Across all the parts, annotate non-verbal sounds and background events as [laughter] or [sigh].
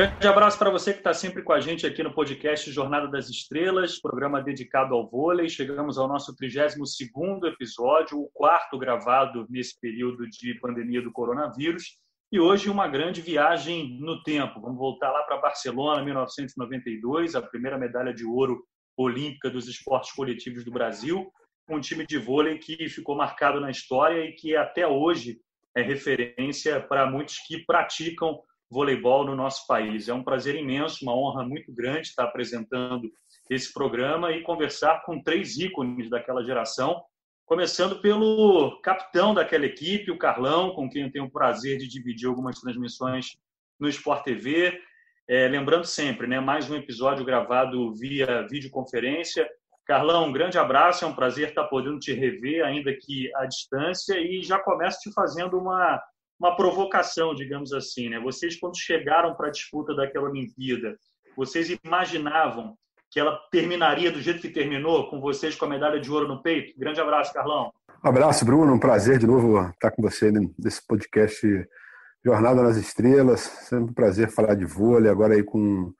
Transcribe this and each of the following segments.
Grande abraço para você que está sempre com a gente aqui no podcast Jornada das Estrelas, programa dedicado ao vôlei. Chegamos ao nosso 32 episódio, o quarto gravado nesse período de pandemia do coronavírus. E hoje uma grande viagem no tempo. Vamos voltar lá para Barcelona, 1992, a primeira medalha de ouro olímpica dos esportes coletivos do Brasil, um time de vôlei que ficou marcado na história e que até hoje é referência para muitos que praticam voleibol no nosso país. É um prazer imenso, uma honra muito grande estar apresentando esse programa e conversar com três ícones daquela geração, começando pelo capitão daquela equipe, o Carlão, com quem eu tenho o prazer de dividir algumas transmissões no Sport TV. É, lembrando sempre, né, mais um episódio gravado via videoconferência. Carlão, um grande abraço, é um prazer estar podendo te rever, ainda que à distância, e já começo te fazendo uma uma provocação, digamos assim. Né? Vocês, quando chegaram para a disputa daquela Olimpíada, vocês imaginavam que ela terminaria do jeito que terminou, com vocês com a medalha de ouro no peito? Grande abraço, Carlão. Um abraço, Bruno. Um prazer de novo estar com você nesse podcast Jornada nas Estrelas. Sempre um prazer falar de vôlei, agora aí com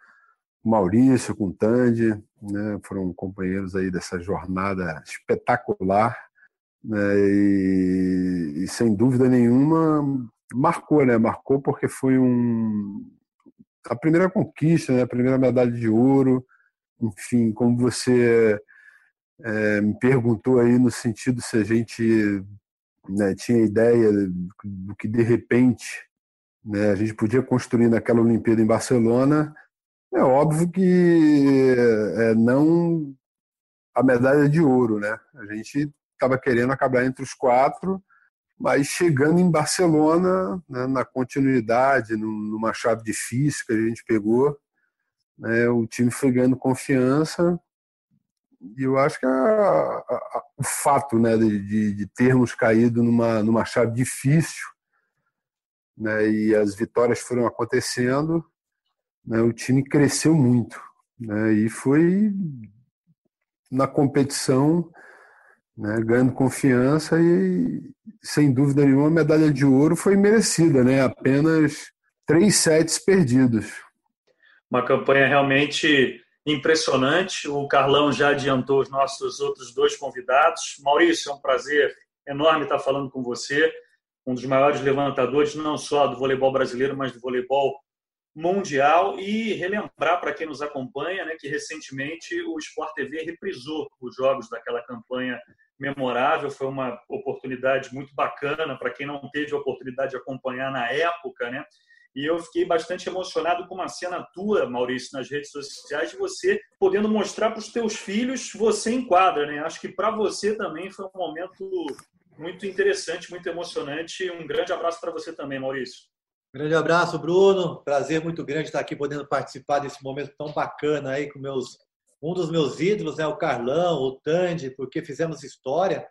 o Maurício, com o Tandy, né? foram companheiros aí dessa jornada espetacular né? E, e, sem dúvida nenhuma marcou, né? Marcou porque foi um a primeira conquista, né? A primeira medalha de ouro, enfim, como você é, me perguntou aí no sentido se a gente né, tinha ideia do que de repente né, a gente podia construir naquela Olimpíada em Barcelona, é óbvio que é, não a medalha de ouro, né? A gente estava querendo acabar entre os quatro, mas chegando em Barcelona, né, na continuidade, numa chave difícil que a gente pegou, né, o time foi ganhando confiança. E eu acho que a, a, o fato né, de, de, termos caído numa, numa chave difícil né, e as vitórias foram acontecendo, né, o time cresceu muito. Né, e foi na competição né, ganhando confiança e, sem dúvida nenhuma, a medalha de ouro foi merecida, né? apenas três sets perdidos. Uma campanha realmente impressionante. O Carlão já adiantou os nossos outros dois convidados. Maurício, é um prazer enorme estar falando com você, um dos maiores levantadores, não só do voleibol brasileiro, mas do voleibol mundial e relembrar para quem nos acompanha né, que recentemente o Sport TV reprisou os jogos daquela campanha memorável, foi uma oportunidade muito bacana para quem não teve a oportunidade de acompanhar na época, né? E eu fiquei bastante emocionado com uma cena tua, Maurício, nas redes sociais, de você podendo mostrar para os teus filhos você em quadra, né? Acho que para você também foi um momento muito interessante, muito emocionante. Um grande abraço para você também, Maurício. Grande abraço, Bruno. Prazer muito grande estar aqui podendo participar desse momento tão bacana aí com meus um dos meus ídolos é o Carlão, o Tandy, porque fizemos história.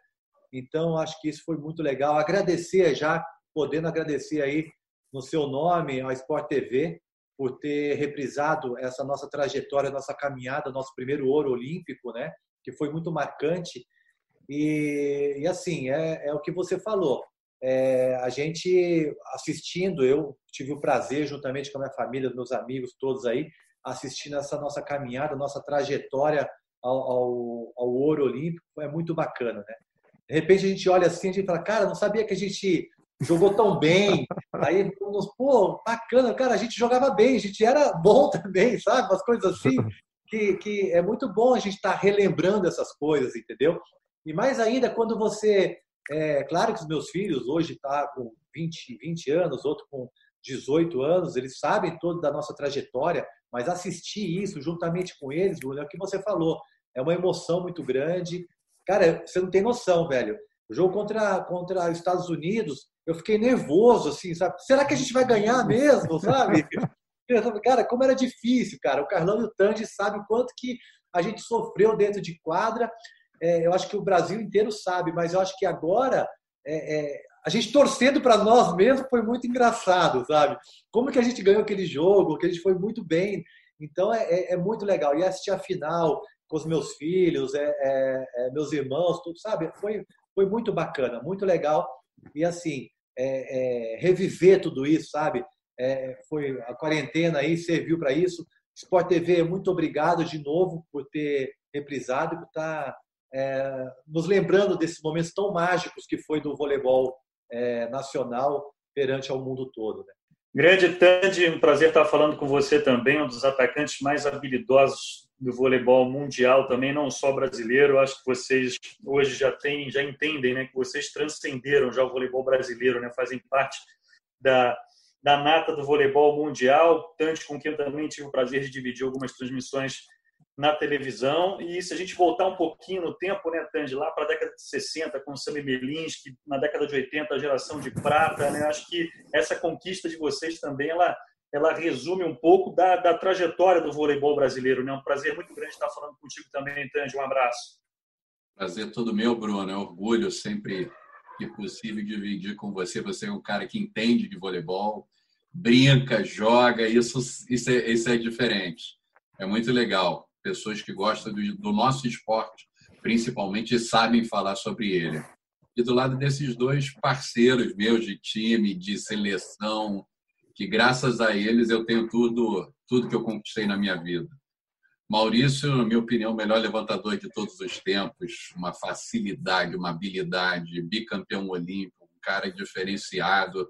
Então, acho que isso foi muito legal. Agradecer já, podendo agradecer aí no seu nome ao Sport TV por ter reprisado essa nossa trajetória, nossa caminhada, nosso primeiro ouro olímpico, né? Que foi muito marcante. E, e assim, é, é, o que você falou. É, a gente assistindo, eu tive o prazer, juntamente com a minha família, meus amigos todos aí, assistindo essa nossa caminhada, nossa trajetória ao, ao, ao ouro olímpico, é muito bacana, né? De repente a gente olha assim, a gente fala, cara, não sabia que a gente jogou tão bem. [laughs] Aí, pô, bacana, cara, a gente jogava bem, a gente era bom [laughs] também, sabe? Umas coisas assim, que, que é muito bom a gente estar tá relembrando essas coisas, entendeu? E mais ainda quando você. É, claro que os meus filhos hoje tá com 20, 20 anos, outro com 18 anos, eles sabem toda da nossa trajetória, mas assistir isso juntamente com eles, Bruno, é o que você falou. É uma emoção muito grande. Cara, você não tem noção, velho. O jogo contra, contra os Estados Unidos, eu fiquei nervoso, assim, sabe? Será que a gente vai ganhar mesmo, sabe? [laughs] cara, como era difícil, cara. O Carlão e o Tandy sabem o quanto que a gente sofreu dentro de quadra. É, eu acho que o Brasil inteiro sabe, mas eu acho que agora é, é, a gente torcendo para nós mesmos foi muito engraçado, sabe? Como que a gente ganhou aquele jogo, que a gente foi muito bem. Então é, é, é muito legal. E assistir a final com os meus filhos, é, é, é, meus irmãos, tudo, sabe? Foi, foi muito bacana, muito legal. E assim, é, reviver tudo isso, sabe? foi a quarentena aí serviu para isso. Sport TV, muito obrigado de novo por ter reprisado por estar tá, é, nos lembrando desses momentos tão mágicos que foi do voleibol é, nacional perante ao mundo todo. Né? Grande Tandy, um prazer estar falando com você também, um dos atacantes mais habilidosos do voleibol mundial também, não só brasileiro. Acho que vocês hoje já têm, já entendem, né, que vocês transcenderam já o voleibol brasileiro, né, fazem parte da, da nata do voleibol mundial. Tanto com quem eu também tive o prazer de dividir algumas transmissões na televisão. E se a gente voltar um pouquinho no tempo, né, Tandy, lá para a década de 60, com o Sammy Melinski, na década de 80, a geração de prata, né, acho que essa conquista de vocês também, ela ela resume um pouco da, da trajetória do voleibol brasileiro. Né? Um prazer muito grande estar falando contigo também, Tandy. Um abraço. Prazer todo meu, Bruno. É um orgulho sempre que possível dividir com você. Você é um cara que entende de voleibol, brinca, joga. Isso, isso, é, isso é diferente. É muito legal. Pessoas que gostam do, do nosso esporte, principalmente, sabem falar sobre ele. E do lado desses dois parceiros meus de time, de seleção, que graças a eles eu tenho tudo, tudo que eu conquistei na minha vida. Maurício, na minha opinião, o melhor levantador de todos os tempos, uma facilidade, uma habilidade, bicampeão olímpico, um cara diferenciado.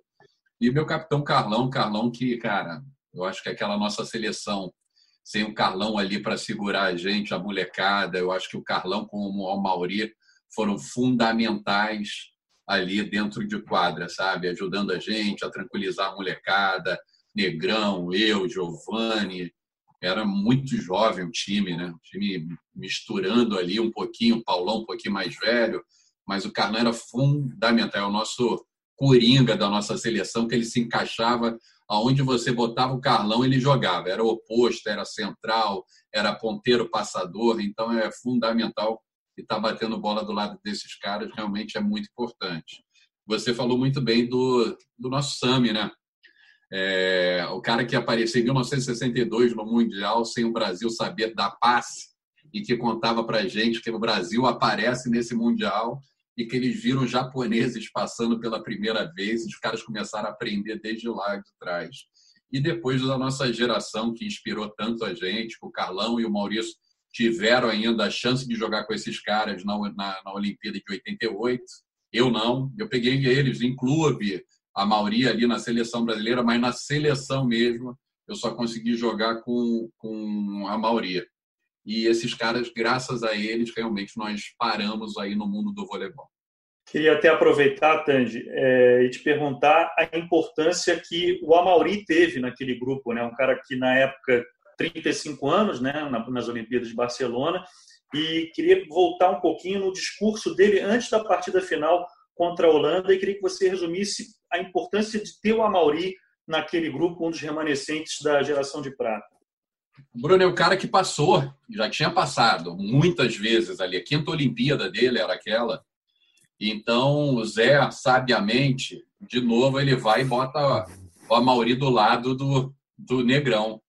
E meu capitão Carlão, Carlão que, cara, eu acho que aquela nossa seleção sem o Carlão ali para segurar a gente, a molecada, eu acho que o Carlão com o Mauri foram fundamentais ali dentro de quadra, sabe? Ajudando a gente a tranquilizar a molecada, Negrão, eu, Giovanni. Era muito jovem o time, né? O time misturando ali um pouquinho, o Paulão um pouquinho mais velho, mas o Carlão era fundamental, é o nosso coringa da nossa seleção, que ele se encaixava aonde você botava o Carlão, ele jogava. Era oposto, era central, era ponteiro passador, então é fundamental estar tá batendo bola do lado desses caras realmente é muito importante. Você falou muito bem do, do nosso Sami, né? É, o cara que apareceu em 1962 no Mundial sem o Brasil saber dar passe e que contava para gente que o Brasil aparece nesse Mundial e que eles viram japoneses passando pela primeira vez e os caras começaram a aprender desde lá de trás. E depois da nossa geração que inspirou tanto a gente, o Carlão e o Maurício tiveram ainda a chance de jogar com esses caras na, na, na Olimpíada de 88. Eu não. Eu peguei eles em clube, a maioria ali na seleção brasileira, mas na seleção mesmo eu só consegui jogar com, com a maioria. E esses caras, graças a eles, realmente nós paramos aí no mundo do voleibol. Queria até aproveitar, Tandy, é, e te perguntar a importância que o Amauri teve naquele grupo, né? Um cara que na época 35 anos, né, nas Olimpíadas de Barcelona, e queria voltar um pouquinho no discurso dele antes da partida final contra a Holanda e queria que você resumisse a importância de ter o Amauri naquele grupo, um dos remanescentes da geração de prata. Bruno é o cara que passou, já tinha passado muitas vezes ali. A quinta Olimpíada dele era aquela. Então, o Zé, sabiamente, de novo, ele vai e bota o Amauri do lado do, do Negrão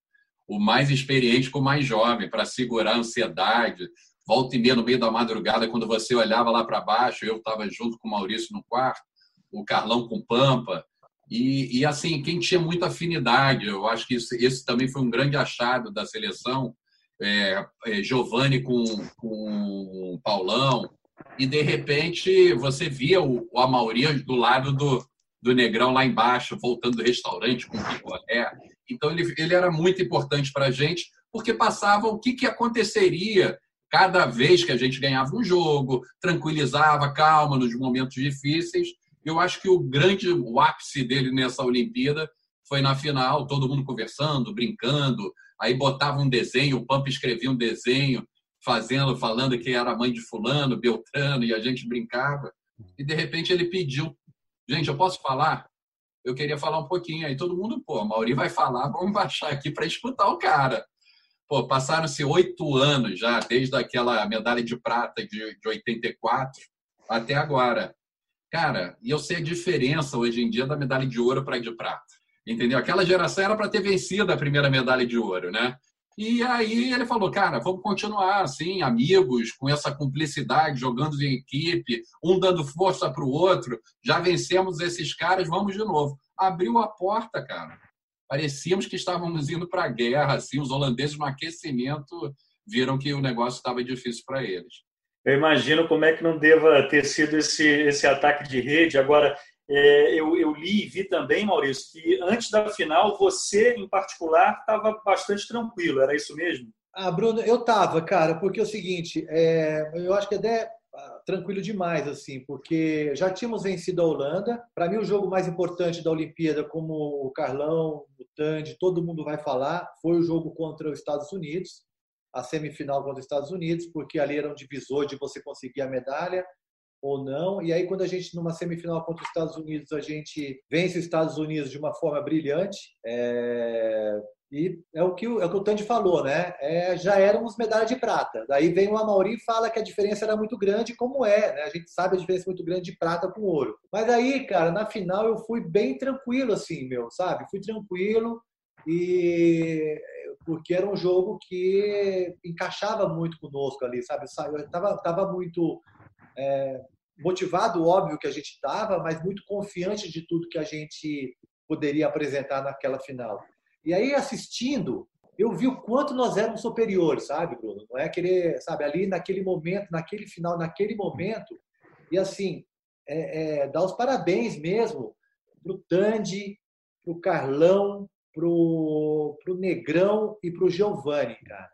o mais experiente com o mais jovem, para segurar a ansiedade. Volta e meia no meio da madrugada, quando você olhava lá para baixo, eu estava junto com o Maurício no quarto, o Carlão com Pampa. E, e, assim, quem tinha muita afinidade, eu acho que isso, esse também foi um grande achado da seleção. É, é, Giovanni com, com Paulão, e de repente você via o, o Amauri do lado do, do Negrão lá embaixo, voltando do restaurante com o picolé. Então, ele, ele era muito importante para a gente, porque passava o que, que aconteceria cada vez que a gente ganhava um jogo, tranquilizava, calma nos momentos difíceis. Eu acho que o grande o ápice dele nessa Olimpíada foi na final, todo mundo conversando, brincando, aí botava um desenho, o Pampa escrevia um desenho, fazendo, falando que era mãe de fulano, Beltrano, e a gente brincava. E de repente ele pediu, gente, eu posso falar? eu queria falar um pouquinho. Aí todo mundo, pô, a Mauri vai falar, vamos baixar aqui para escutar o cara. Pô, passaram-se oito anos já, desde aquela medalha de prata de, de 84 até agora. Cara, e eu sei a diferença hoje em dia da medalha de ouro para de prata. Entendeu? Aquela geração era para ter vencido a primeira medalha de ouro, né? E aí ele falou, cara, vamos continuar assim, amigos, com essa cumplicidade, jogando em equipe, um dando força para o outro. Já vencemos esses caras, vamos de novo. Abriu a porta, cara. parecíamos que estávamos indo para a guerra. Assim, os holandeses no aquecimento viram que o negócio estava difícil para eles. Eu imagino como é que não deva ter sido esse, esse ataque de rede. Agora, é, eu, eu, li e vi também, Maurício, que antes da final, você, em particular, estava bastante tranquilo. Era isso mesmo? Ah, Bruno, eu estava, cara, porque é o seguinte, é, eu acho que até ah, tranquilo demais, assim, porque já tínhamos vencido a Holanda. Para mim, o jogo mais importante da Olimpíada, como o Carlão, o Tandy, todo mundo vai falar, foi o jogo contra os Estados Unidos a semifinal contra os Estados Unidos, porque ali era um divisor de você conseguir a medalha ou não. E aí, quando a gente, numa semifinal contra os Estados Unidos, a gente vence os Estados Unidos de uma forma brilhante. É... E é o que o, é o, o Tandy falou, né? É, já éramos medalha de prata. Daí vem o Amauri e fala que a diferença era muito grande, como é, né? A gente sabe a diferença muito grande de prata com ouro. Mas aí, cara, na final eu fui bem tranquilo, assim, meu, sabe? Fui tranquilo e porque era um jogo que encaixava muito conosco ali, sabe? Eu estava tava muito é, motivado, óbvio que a gente estava, mas muito confiante de tudo que a gente poderia apresentar naquela final. E aí, assistindo, eu vi o quanto nós éramos superiores, sabe, Bruno? Não é querer, sabe, ali naquele momento, naquele final, naquele momento, e assim, é, é, dar os parabéns mesmo para o Tandy, para o Carlão, pro, pro Negrão e pro Giovani, cara.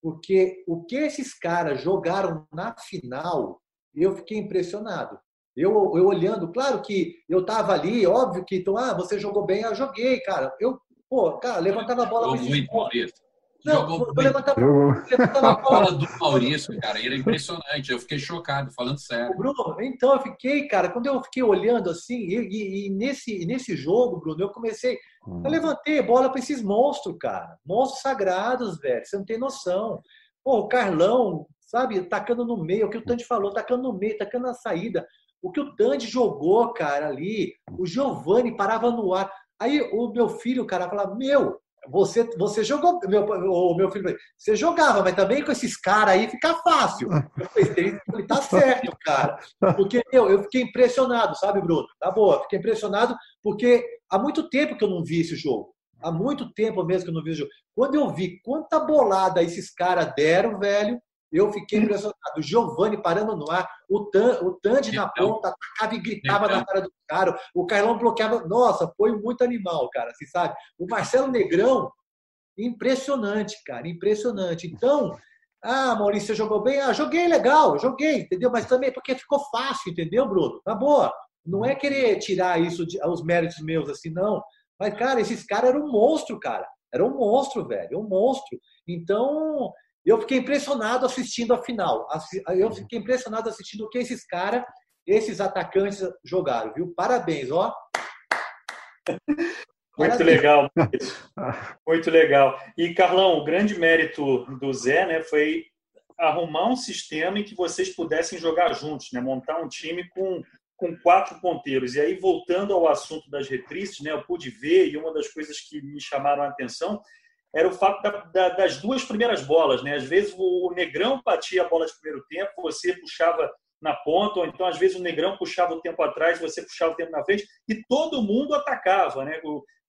Porque o que esses caras jogaram na final, eu fiquei impressionado. Eu, eu olhando, claro que eu tava ali, óbvio que, então, ah, você jogou bem, eu joguei, cara. Eu, pô, cara, levantava a bola. Muito, Maurício. Não, Jogou bem. Levantava, levantava a bola do Maurício, cara, era impressionante. Eu fiquei chocado, falando sério. Bruno, então eu fiquei, cara, quando eu fiquei olhando assim, e, e, e nesse, nesse jogo, Bruno, eu comecei. Hum. Eu levantei bola para esses monstros, cara. Monstros sagrados, velho. Você não tem noção. Pô, o Carlão, sabe, tacando no meio, o que o Tandy falou, tacando no meio, tacando na saída. O que o Tandy jogou, cara, ali, o Giovani parava no ar. Aí o meu filho, cara, fala: Meu, você, você jogou, meu, o meu filho, você jogava, mas também com esses caras aí fica fácil. Eu ele tá certo, cara. Porque meu, eu fiquei impressionado, sabe, Bruno? Tá boa, fiquei impressionado porque há muito tempo que eu não vi esse jogo. Há muito tempo mesmo que eu não vi esse jogo. Quando eu vi quanta bolada esses caras deram, velho, eu fiquei impressionado. O Giovanni parando no ar, o, Tan, o Tandy na ponta, atacava e gritava na cara do cara. O Carlão bloqueava. Nossa, foi muito animal, cara, assim, sabe? O Marcelo Negrão, impressionante, cara, impressionante. Então, ah, Maurício, você jogou bem? Ah, joguei legal, joguei, entendeu? Mas também porque ficou fácil, entendeu, Bruno? Na boa. Não é querer tirar isso, de, os méritos meus, assim, não. Mas, cara, esses caras eram um monstro, cara. Era um monstro, velho, um monstro. Então, eu fiquei impressionado assistindo a final. Eu fiquei impressionado assistindo o que esses caras, esses atacantes jogaram, viu? Parabéns, ó. [laughs] Muito legal. Muito legal. E, Carlão, o grande mérito do Zé né, foi arrumar um sistema em que vocês pudessem jogar juntos, né? montar um time com, com quatro ponteiros. E aí, voltando ao assunto das reprises, né, eu pude ver, e uma das coisas que me chamaram a atenção era o fato da, da, das duas primeiras bolas. Né? Às vezes o Negrão batia a bola de primeiro tempo, você puxava na ponta, ou então às vezes o Negrão puxava o tempo atrás, você puxava o tempo na frente, e todo mundo atacava. Né?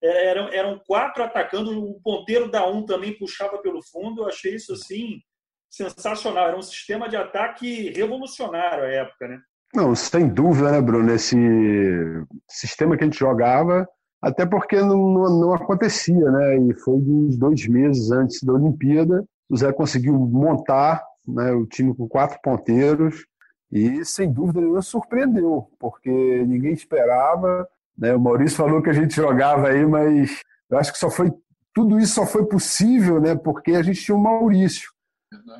É, eram, eram quatro atacando, o ponteiro da um também puxava pelo fundo. Eu achei isso assim sensacional. Era um sistema de ataque revolucionário à época. Né? Não, sem dúvida, né, Bruno? Esse sistema que a gente jogava até porque não, não, acontecia, né? E foi uns dois meses antes da Olimpíada, o Zé conseguiu montar né, o time com quatro ponteiros e, sem dúvida nenhuma, surpreendeu, porque ninguém esperava. Né? O Maurício falou que a gente jogava aí, mas eu acho que só foi tudo isso só foi possível, né? Porque a gente tinha o Maurício,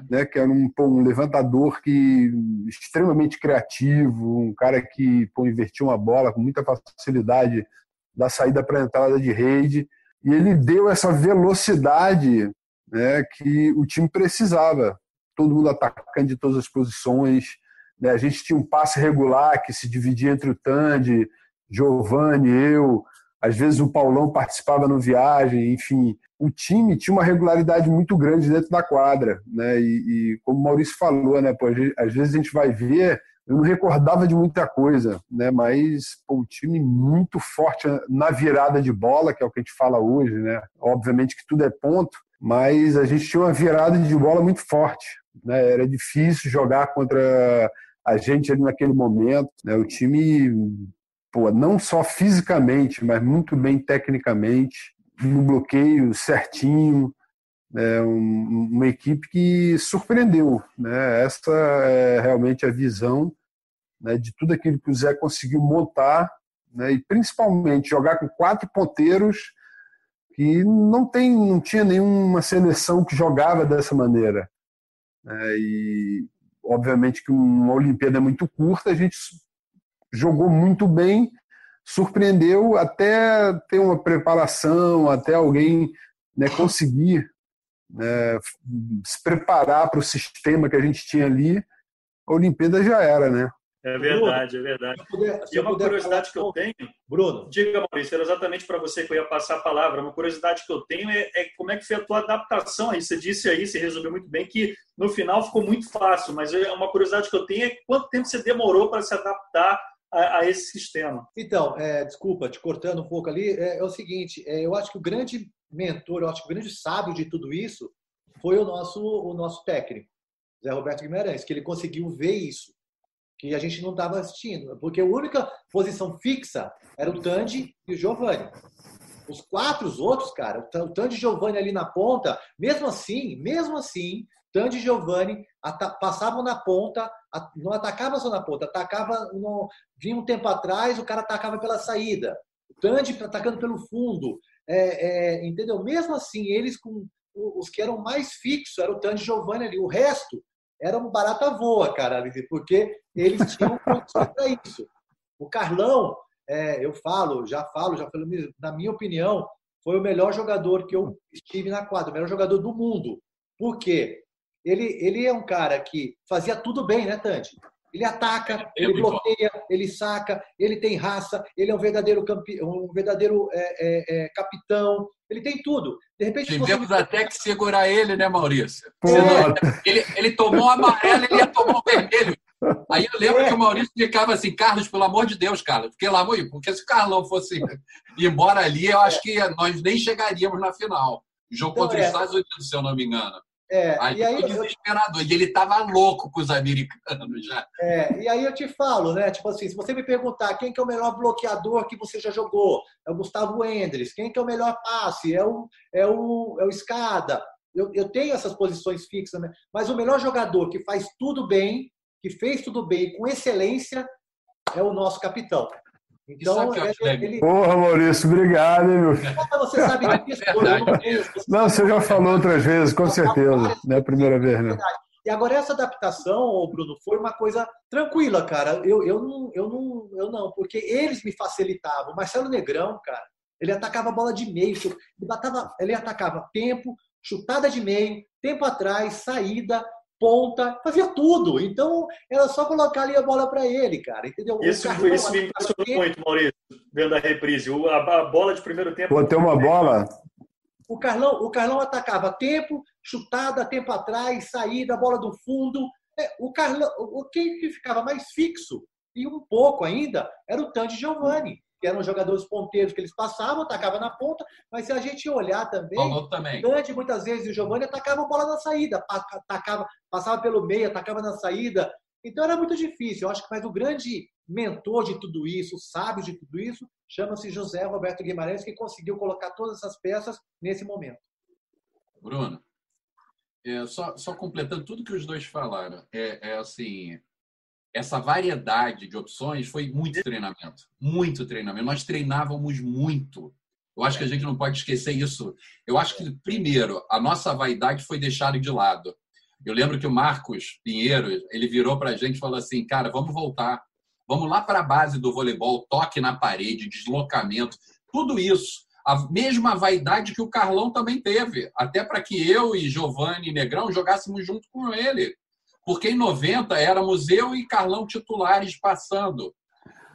né? Que era um, um levantador que extremamente criativo, um cara que pô, invertia uma bola com muita facilidade da saída para a entrada de rede, e ele deu essa velocidade né, que o time precisava. Todo mundo atacando de todas as posições. Né? A gente tinha um passe regular que se dividia entre o Tandy, Giovanni, eu. Às vezes o Paulão participava no viagem, enfim. O time tinha uma regularidade muito grande dentro da quadra. Né? E, e como o Maurício falou, né, pô, às vezes a gente vai ver eu não recordava de muita coisa, né? Mas pô, o time muito forte na virada de bola, que é o que a gente fala hoje, né? Obviamente que tudo é ponto, mas a gente tinha uma virada de bola muito forte, né? Era difícil jogar contra a gente ali naquele momento, né? O time, pô, não só fisicamente, mas muito bem tecnicamente, no bloqueio certinho, é um, uma equipe que surpreendeu. Né? Essa é realmente a visão né, de tudo aquilo que o Zé conseguiu montar né, e principalmente jogar com quatro ponteiros que não tem, não tinha nenhuma seleção que jogava dessa maneira. É, e obviamente que uma Olimpíada é muito curta, a gente jogou muito bem, surpreendeu até ter uma preparação, até alguém né, conseguir né, se preparar para o sistema que a gente tinha ali, a Olimpíada já era, né? É verdade, é verdade. Puder, e uma curiosidade que eu tenho, Bruno, diga, Maurício, era exatamente para você que eu ia passar a palavra. Uma curiosidade que eu tenho é, é, como é que foi a tua adaptação aí. Você disse aí, você resolveu muito bem que no final ficou muito fácil, mas é uma curiosidade que eu tenho é quanto tempo você demorou para se adaptar a, a, esse sistema. Então, é, desculpa, te cortando um pouco ali, é, é o seguinte, é, eu acho que o grande mentor, eu acho que o grande sábio de tudo isso foi o nosso, o nosso técnico, Zé Roberto Guimarães, que ele conseguiu ver isso, que a gente não estava assistindo, porque a única posição fixa era o Tandy e o Giovanni. Os quatro os outros, cara, o Tandy e o Giovanni ali na ponta, mesmo assim, mesmo assim, Tandy e Giovanni passavam na ponta, não atacavam só na ponta, atacava, no, vinha um tempo atrás, o cara atacava pela saída. O Tandy atacando pelo fundo. É, é, entendeu? Mesmo assim, eles com os que eram mais fixos, era o Tandy Giovanni ali. O resto era um barata voa, cara, porque eles [laughs] tinham condições para isso. O Carlão, é, eu falo, já falo, já falo, na minha opinião, foi o melhor jogador que eu estive na quadra, o melhor jogador do mundo. Por quê? Ele, ele é um cara que fazia tudo bem, né, Tandy? Ele ataca, é ele bloqueia, bom. ele saca, ele tem raça, ele é um verdadeiro, campe... um verdadeiro é, é, é, capitão, ele tem tudo. De repente, Tivemos você... até que segurar ele, né, Maurício? Ele, ele tomou amarelo, ele ia tomar o vermelho. Aí eu lembro é. que o Maurício ficava assim, Carlos, pelo amor de Deus, cara, porque lá, porque se o Carlão fosse embora ali, eu acho que nós nem chegaríamos na final. O jogo então, contra os é. Estados Unidos, se eu não me engano. É, aí, e aí desesperador. E ele estava louco com os americanos já. É, e aí eu te falo, né? Tipo assim, se você me perguntar quem que é o melhor bloqueador que você já jogou, é o Gustavo Endres. Quem que é o melhor passe? É o, é o, é o Escada. Eu, eu tenho essas posições fixas, né? mas o melhor jogador que faz tudo bem, que fez tudo bem com excelência, é o nosso capitão. Então, é, ele... Porra, Maurício, obrigado, hein, meu filho. Você sabe disso, não, você já falou outras vezes, com certeza. Não é a primeira vez, né? E agora essa adaptação, Bruno, foi uma coisa tranquila, cara. Eu, eu, não, eu, não, eu não, porque eles me facilitavam. O Marcelo Negrão, cara, ele atacava a bola de meio, ele, batava, ele atacava tempo, chutada de meio, tempo atrás, saída, ponta, fazia tudo. Então, era só colocar ali a bola para ele, cara, entendeu? Isso, isso me impressionou muito, Maurício, vendo a reprise. A, a bola de primeiro tempo. Tem uma bola. O Carlão, o Carlão atacava tempo, chutada, tempo atrás, saída, bola do fundo. É, o Carlão, o quem ficava mais fixo e um pouco ainda era o Tandy Giovanni que eram jogadores ponteiros que eles passavam, atacavam na ponta, mas se a gente olhar também, também. Dante muitas vezes e o Giovanni atacavam bola na saída, atacava, passava pelo meio, atacava na saída. Então era muito difícil. Eu acho que mas o grande mentor de tudo isso, o sábio de tudo isso, chama-se José Roberto Guimarães, que conseguiu colocar todas essas peças nesse momento. Bruno, é, só, só completando tudo que os dois falaram, é, é assim, essa variedade de opções foi muito treinamento. Muito treinamento. Nós treinávamos muito. Eu acho que a gente não pode esquecer isso. Eu acho que, primeiro, a nossa vaidade foi deixada de lado. Eu lembro que o Marcos Pinheiro, ele virou para a gente e falou assim, cara, vamos voltar. Vamos lá para a base do voleibol, toque na parede, deslocamento, tudo isso. A mesma vaidade que o Carlão também teve, até para que eu e Giovanni Negrão jogássemos junto com ele porque em 90 éramos eu e Carlão titulares passando.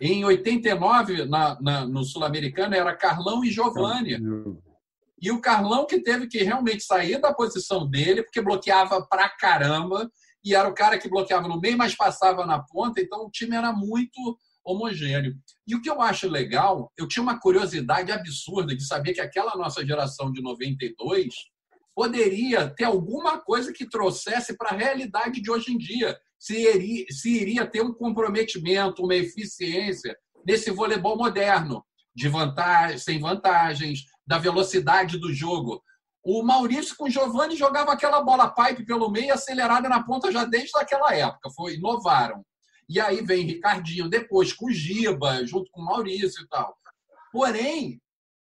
Em 89, na, na no Sul-Americano, era Carlão e Giovanni. E o Carlão que teve que realmente sair da posição dele, porque bloqueava pra caramba. e era o cara que bloqueava no meio, mas passava na ponta, então o time era muito homogêneo. E o que eu acho legal, eu tinha uma curiosidade absurda de saber que aquela nossa geração de 92 poderia ter alguma coisa que trouxesse para a realidade de hoje em dia. Se iria, se iria ter um comprometimento, uma eficiência nesse voleibol moderno, de vantagem, sem vantagens, da velocidade do jogo. O Maurício com o Giovanni jogava aquela bola pipe pelo meio acelerada na ponta já desde aquela época. Foi, inovaram. E aí vem Ricardinho depois com o Giba, junto com o Maurício e tal. Porém,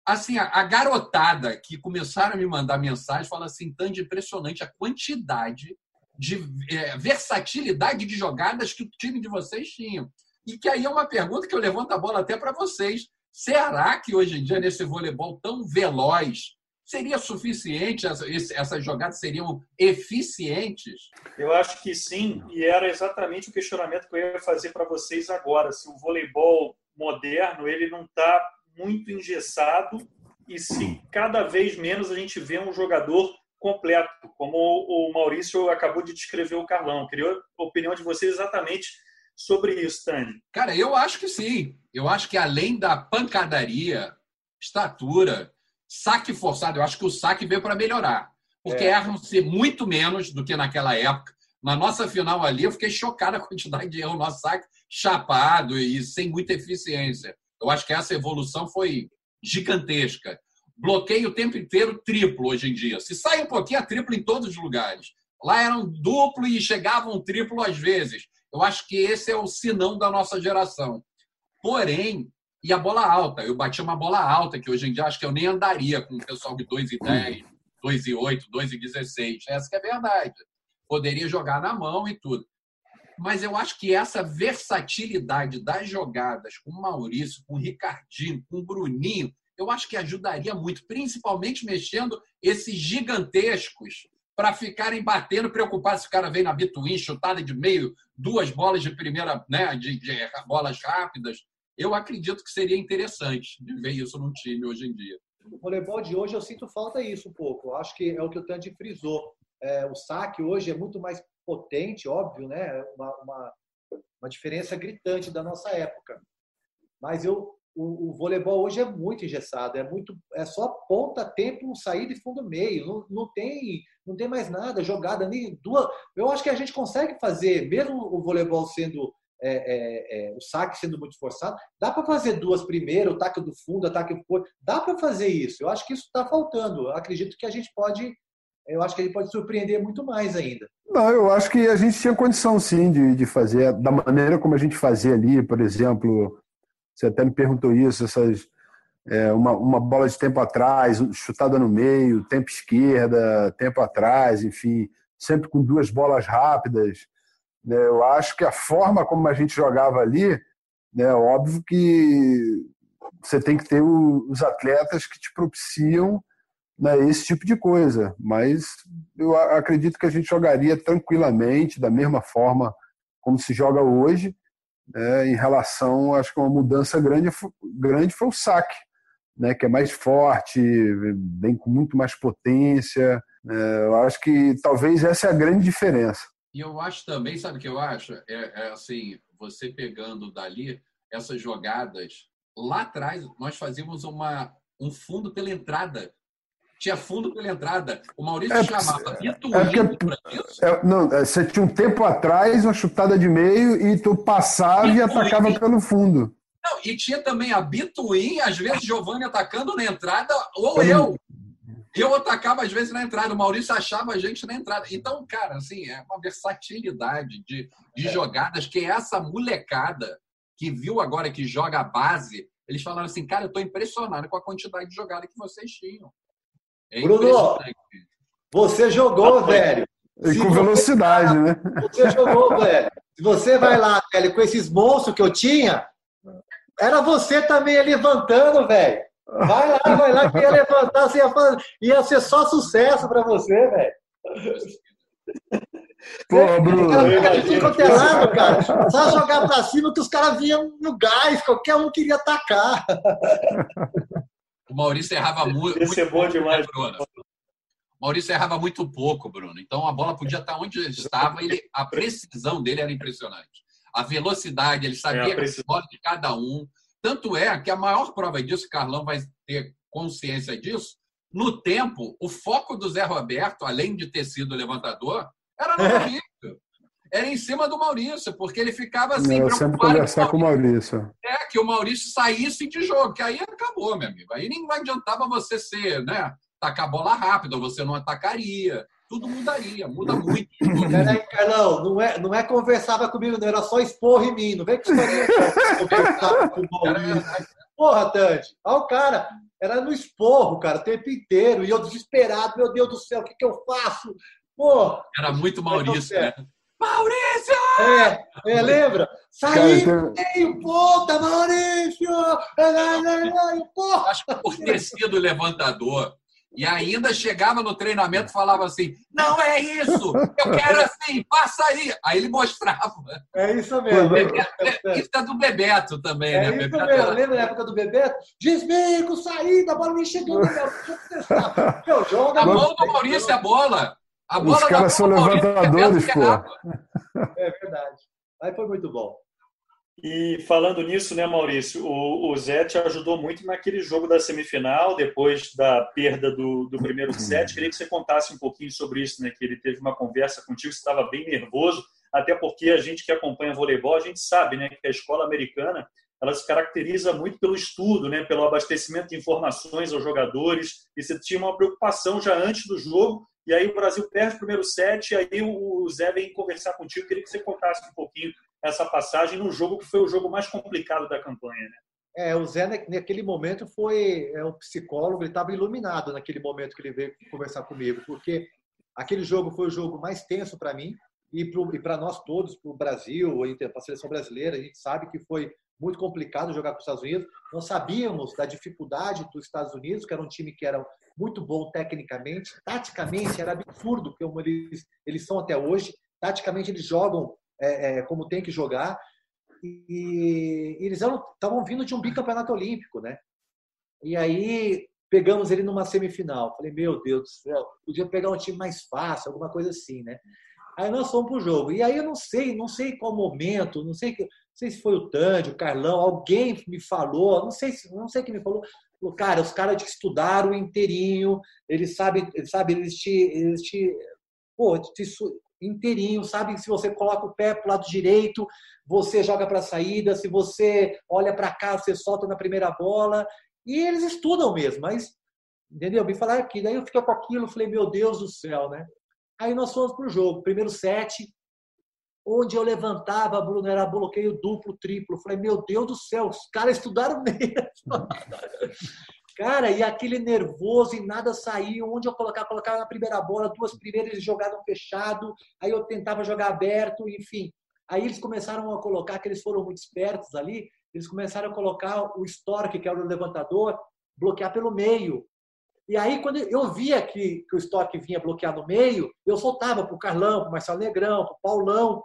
assim, a, garotada que começaram a me mandar mensagem fala assim, tanto impressionante a quantidade de é, versatilidade de jogadas que o time de vocês tinha. E que aí é uma pergunta que eu levanto a bola até para vocês. Será que hoje em dia, nesse voleibol tão veloz, seria suficiente? Essas jogadas seriam eficientes? Eu acho que sim, e era exatamente o questionamento que eu ia fazer para vocês agora. Se o voleibol moderno ele não está muito engessado e se cada vez menos a gente vê um jogador completo, como o Maurício acabou de descrever o Carlão. Queria a opinião de vocês exatamente sobre isso, Tânia. Cara, eu acho que sim. Eu acho que além da pancadaria, estatura, saque forçado, eu acho que o saque veio para melhorar. Porque é. erram-se muito menos do que naquela época. Na nossa final ali, eu fiquei chocado a quantidade de erro. Nosso saque chapado e sem muita eficiência. Eu acho que essa evolução foi gigantesca. Bloqueio o tempo inteiro triplo hoje em dia. Se sai um pouquinho, é triplo em todos os lugares. Lá eram duplo e chegavam triplo às vezes. Eu acho que esse é o sinão da nossa geração. Porém, e a bola alta. Eu bati uma bola alta, que hoje em dia acho que eu nem andaria com o pessoal de 2 e 10, 2 e 8, 2 e 16. Essa que é a verdade. Poderia jogar na mão e tudo. Mas eu acho que essa versatilidade das jogadas com o Maurício, com o Ricardinho, com o Bruninho, eu acho que ajudaria muito, principalmente mexendo esses gigantescos para ficarem batendo, preocupados se o cara vem na bituin, chutada de meio, duas bolas de primeira, né, de, de bolas rápidas. Eu acredito que seria interessante de ver isso num time hoje em dia. O voleibol de hoje eu sinto falta isso um pouco. Eu acho que é o que o Tandy frisou. É, o saque hoje é muito mais potente, óbvio, né? Uma, uma, uma diferença gritante da nossa época. Mas eu, o, o, voleibol hoje é muito engessado, é muito, é só ponta, tempo, saída e fundo meio. Não, não tem, não tem mais nada, jogada nem duas. Eu acho que a gente consegue fazer, mesmo o voleibol sendo é, é, é, o saque sendo muito forçado, dá para fazer duas primeiro, ataque do fundo, ataque do dá para fazer isso. Eu acho que isso está faltando. Eu acredito que a gente pode eu acho que ele pode surpreender muito mais ainda. Não, eu acho que a gente tinha condição sim de, de fazer, da maneira como a gente fazia ali, por exemplo, você até me perguntou isso, essas, é, uma, uma bola de tempo atrás, chutada no meio, tempo esquerda, tempo atrás, enfim, sempre com duas bolas rápidas. Né? Eu acho que a forma como a gente jogava ali, né, óbvio que você tem que ter os atletas que te propiciam né, esse tipo de coisa. Mas eu acredito que a gente jogaria tranquilamente, da mesma forma como se joga hoje. Né, em relação, acho que uma mudança grande, grande foi o saque, né, que é mais forte, vem com muito mais potência. Né, eu acho que talvez essa é a grande diferença. E eu acho também, sabe o que eu acho? É, é assim, você pegando dali essas jogadas, lá atrás nós fazíamos uma, um fundo pela entrada tinha fundo pela entrada. O Maurício é, chamava Vitorino é isso? É, não, é, você tinha um tempo atrás uma chutada de meio e tu passava e atacava pelo fundo. Não, e tinha também a Bituin, às vezes Giovanni atacando na entrada, ou eu. Eu atacava às vezes na entrada, o Maurício achava a gente na entrada. Então, cara, assim, é uma versatilidade de, de é. jogadas que essa molecada que viu agora que joga a base, eles falaram assim, cara, eu estou impressionado com a quantidade de jogada que vocês tinham. É Bruno, você jogou, velho. E com velocidade, né? Você jogou, velho. Se você vai lá, velho, com esses monstros que eu tinha, era você também levantando, velho. Vai lá, vai lá, que ia levantar, você ia, fazer, ia ser só sucesso pra você, velho. Pô, Bruno. Cara, cara. Só jogar pra cima que os caras vinham no gás, qualquer um queria atacar. O Maurício errava muito. Esse é bom demais. Maurício errava muito pouco, Bruno. Então a bola podia estar onde estava. Ele, a precisão dele era impressionante. A velocidade, ele sabia é, a bola de cada um. Tanto é que a maior prova disso, Carlão vai ter consciência disso, no tempo, o foco do Zé Roberto, além de ter sido levantador, era no [laughs] Maurício. Era em cima do Maurício, porque ele ficava assim. Eu sempre conversar com o Maurício. É, que o Maurício saísse de jogo, que aí acabou, meu amigo. Aí nem adiantava você ser, né? Tacar a bola rápido, você não atacaria. Tudo mudaria, muda muito. [coughs] Peraí, Carlão, não é, não é conversava comigo, não, era só expor em mim. Não vem com historinha conversava com o Maurício. Porra, Tante, olha o cara, era no esporro, cara, o tempo inteiro. E eu desesperado, meu Deus do céu, o que, que eu faço? Pô, era muito Maurício, né? Maurício! É, é lembra? Saí, tem ponta, Maurício! Porra! Acho que por ter sido levantador, e ainda chegava no treinamento e falava assim: não é isso, eu quero assim, passa aí. Aí ele mostrava. É isso mesmo. Bebeto, é, isso é do Bebeto também, é né? Isso Bebeto mesmo. Era... Lembra da época do Bebeto? Desbico, saída, a bola nem chegou no meu. Meu, joga a mão do Maurício a bola. A bola Os caras são levantadores, pô. É verdade. Aí foi muito bom. E falando nisso, né, Maurício, o, o Zé te ajudou muito naquele jogo da semifinal, depois da perda do, do primeiro set. Queria que você contasse um pouquinho sobre isso, né? Que ele teve uma conversa contigo, você estava bem nervoso, até porque a gente que acompanha voleibol, a gente sabe, né, que a escola americana ela se caracteriza muito pelo estudo, né, pelo abastecimento de informações aos jogadores. E você tinha uma preocupação já antes do jogo e aí o Brasil perde o primeiro set, e aí o Zé vem conversar contigo. Queria que você contasse um pouquinho essa passagem no jogo que foi o jogo mais complicado da campanha. Né? É, o Zé naquele momento foi é, um psicólogo, ele estava iluminado naquele momento que ele veio conversar comigo, porque aquele jogo foi o jogo mais tenso para mim e para nós todos, para o Brasil, para a seleção brasileira, a gente sabe que foi muito complicado jogar com os Estados Unidos. Nós sabíamos da dificuldade dos Estados Unidos, que era um time que era muito bom tecnicamente, taticamente era absurdo como eles, eles são até hoje. Taticamente eles jogam é, é, como tem que jogar e, e eles estavam vindo de um bicampeonato olímpico, né? E aí pegamos ele numa semifinal. Falei, meu Deus do céu, podia pegar um time mais fácil, alguma coisa assim, né? Aí nós fomos pro jogo. E aí eu não sei, não sei qual momento, não sei, não sei se foi o Tandy, o Carlão, alguém me falou, não sei, não sei quem me falou, cara, os caras te estudaram inteirinho, eles sabem, eles sabem, eles te, eles te, pô, te, inteirinho, sabe? Se você coloca o pé para o lado direito, você joga para a saída, se você olha para cá, você solta na primeira bola. E eles estudam mesmo, mas, entendeu? Me falaram aqui, daí eu fiquei com aquilo, falei, meu Deus do céu, né? Aí nós fomos para o jogo, primeiro set, onde eu levantava, Bruno, era bloqueio duplo, triplo. Falei, meu Deus do céu, os caras estudaram [laughs] mesmo. Cara, e aquele nervoso e nada saiu. Onde eu colocava, colocava na primeira bola, duas primeiras eles jogaram fechado, aí eu tentava jogar aberto, enfim. Aí eles começaram a colocar, que eles foram muito espertos ali, eles começaram a colocar o Stork, que era o levantador, bloquear pelo meio. E aí, quando eu via que, que o Stork vinha bloquear no meio, eu soltava para o Carlão, para o Marcelo Negrão, para o Paulão.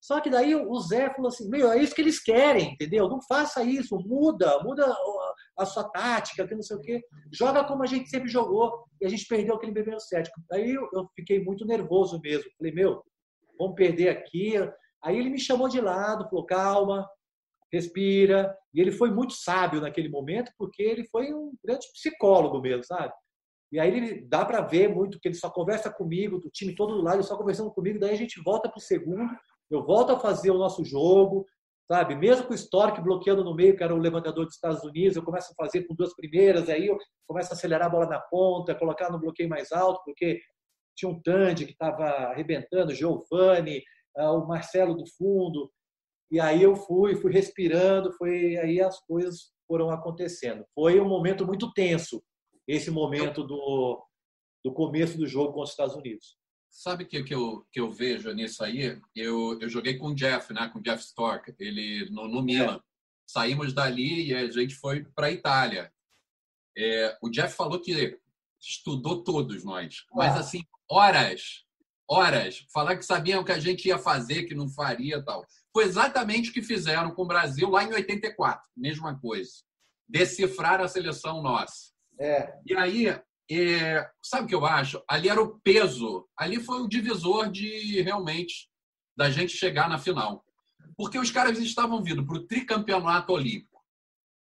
Só que daí o Zé falou assim: meu, é isso que eles querem, entendeu? Não faça isso, muda, muda a sua tática, que não sei o quê. Joga como a gente sempre jogou. E a gente perdeu aquele primeiro set. Aí eu fiquei muito nervoso mesmo. Falei, meu, vamos perder aqui. Aí ele me chamou de lado, falou, calma, respira. E ele foi muito sábio naquele momento, porque ele foi um grande psicólogo mesmo, sabe? E aí ele dá para ver muito que ele só conversa comigo, do time todo do lado, ele só conversando comigo. Daí a gente volta para o segundo, eu volto a fazer o nosso jogo, sabe? Mesmo com o Stork bloqueando no meio, que era o levantador dos Estados Unidos, eu começo a fazer com duas primeiras, aí eu começo a acelerar a bola na ponta, colocar no bloqueio mais alto, porque tinha um Tandy que estava arrebentando, Giovanni, ah, o Marcelo do fundo, e aí eu fui, fui respirando, foi aí as coisas foram acontecendo. Foi um momento muito tenso, esse momento do, do começo do jogo contra os Estados Unidos. Sabe o que, que, eu, que eu vejo nisso aí? Eu, eu joguei com o Jeff, né? com o Jeff Stork, ele no, no Milan. É. Saímos dali e a gente foi para a Itália. É, o Jeff falou que estudou todos nós, mas assim, horas, horas, falar que sabiam que a gente ia fazer, que não faria tal. Foi exatamente o que fizeram com o Brasil lá em 84, mesma coisa. Decifrar a seleção nossa. É. E aí, é, sabe o que eu acho? Ali era o peso, ali foi o divisor de realmente da gente chegar na final. Porque os caras estavam vindo para o tricampeonato olímpico.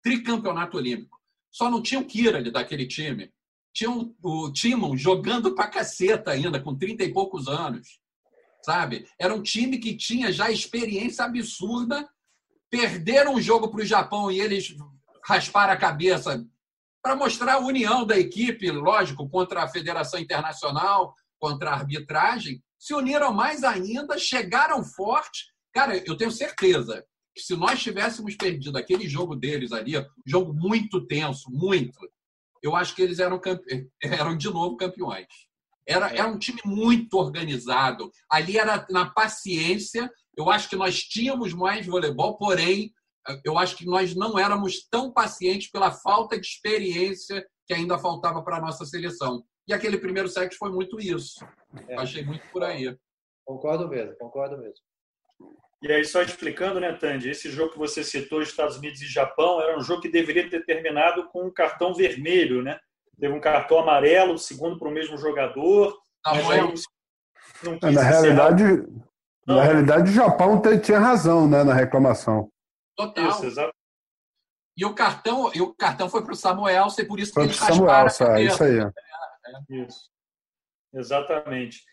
Tricampeonato olímpico. Só não tinha o Kira daquele time. Tinha o, o Timon jogando pra caceta ainda, com 30 e poucos anos. Sabe? Era um time que tinha já experiência absurda. Perderam o jogo para o Japão e eles rasparam a cabeça para mostrar a união da equipe, lógico, contra a Federação Internacional, contra a arbitragem. Se uniram mais ainda, chegaram forte. Cara, eu tenho certeza que se nós tivéssemos perdido aquele jogo deles ali, jogo muito tenso, muito, eu acho que eles eram, campe... [laughs] eram de novo campeões. Era, era um time muito organizado. Ali era na paciência. Eu acho que nós tínhamos mais voleibol, porém, eu acho que nós não éramos tão pacientes pela falta de experiência que ainda faltava para a nossa seleção. E aquele primeiro set foi muito isso. É. Achei muito por aí. Concordo mesmo, concordo mesmo. E aí, só explicando, né, Tandy, esse jogo que você citou, Estados Unidos e Japão, era um jogo que deveria ter terminado com um cartão vermelho, né? Teve um cartão amarelo, segundo para o mesmo jogador. Ah, não na realidade, na realidade, o Japão tinha razão né, na reclamação. Total. Isso, exato. E o cartão, e o cartão foi para o Samuel, e por isso foi que ele Samuel, é, isso aí. É, é. Isso. Exatamente.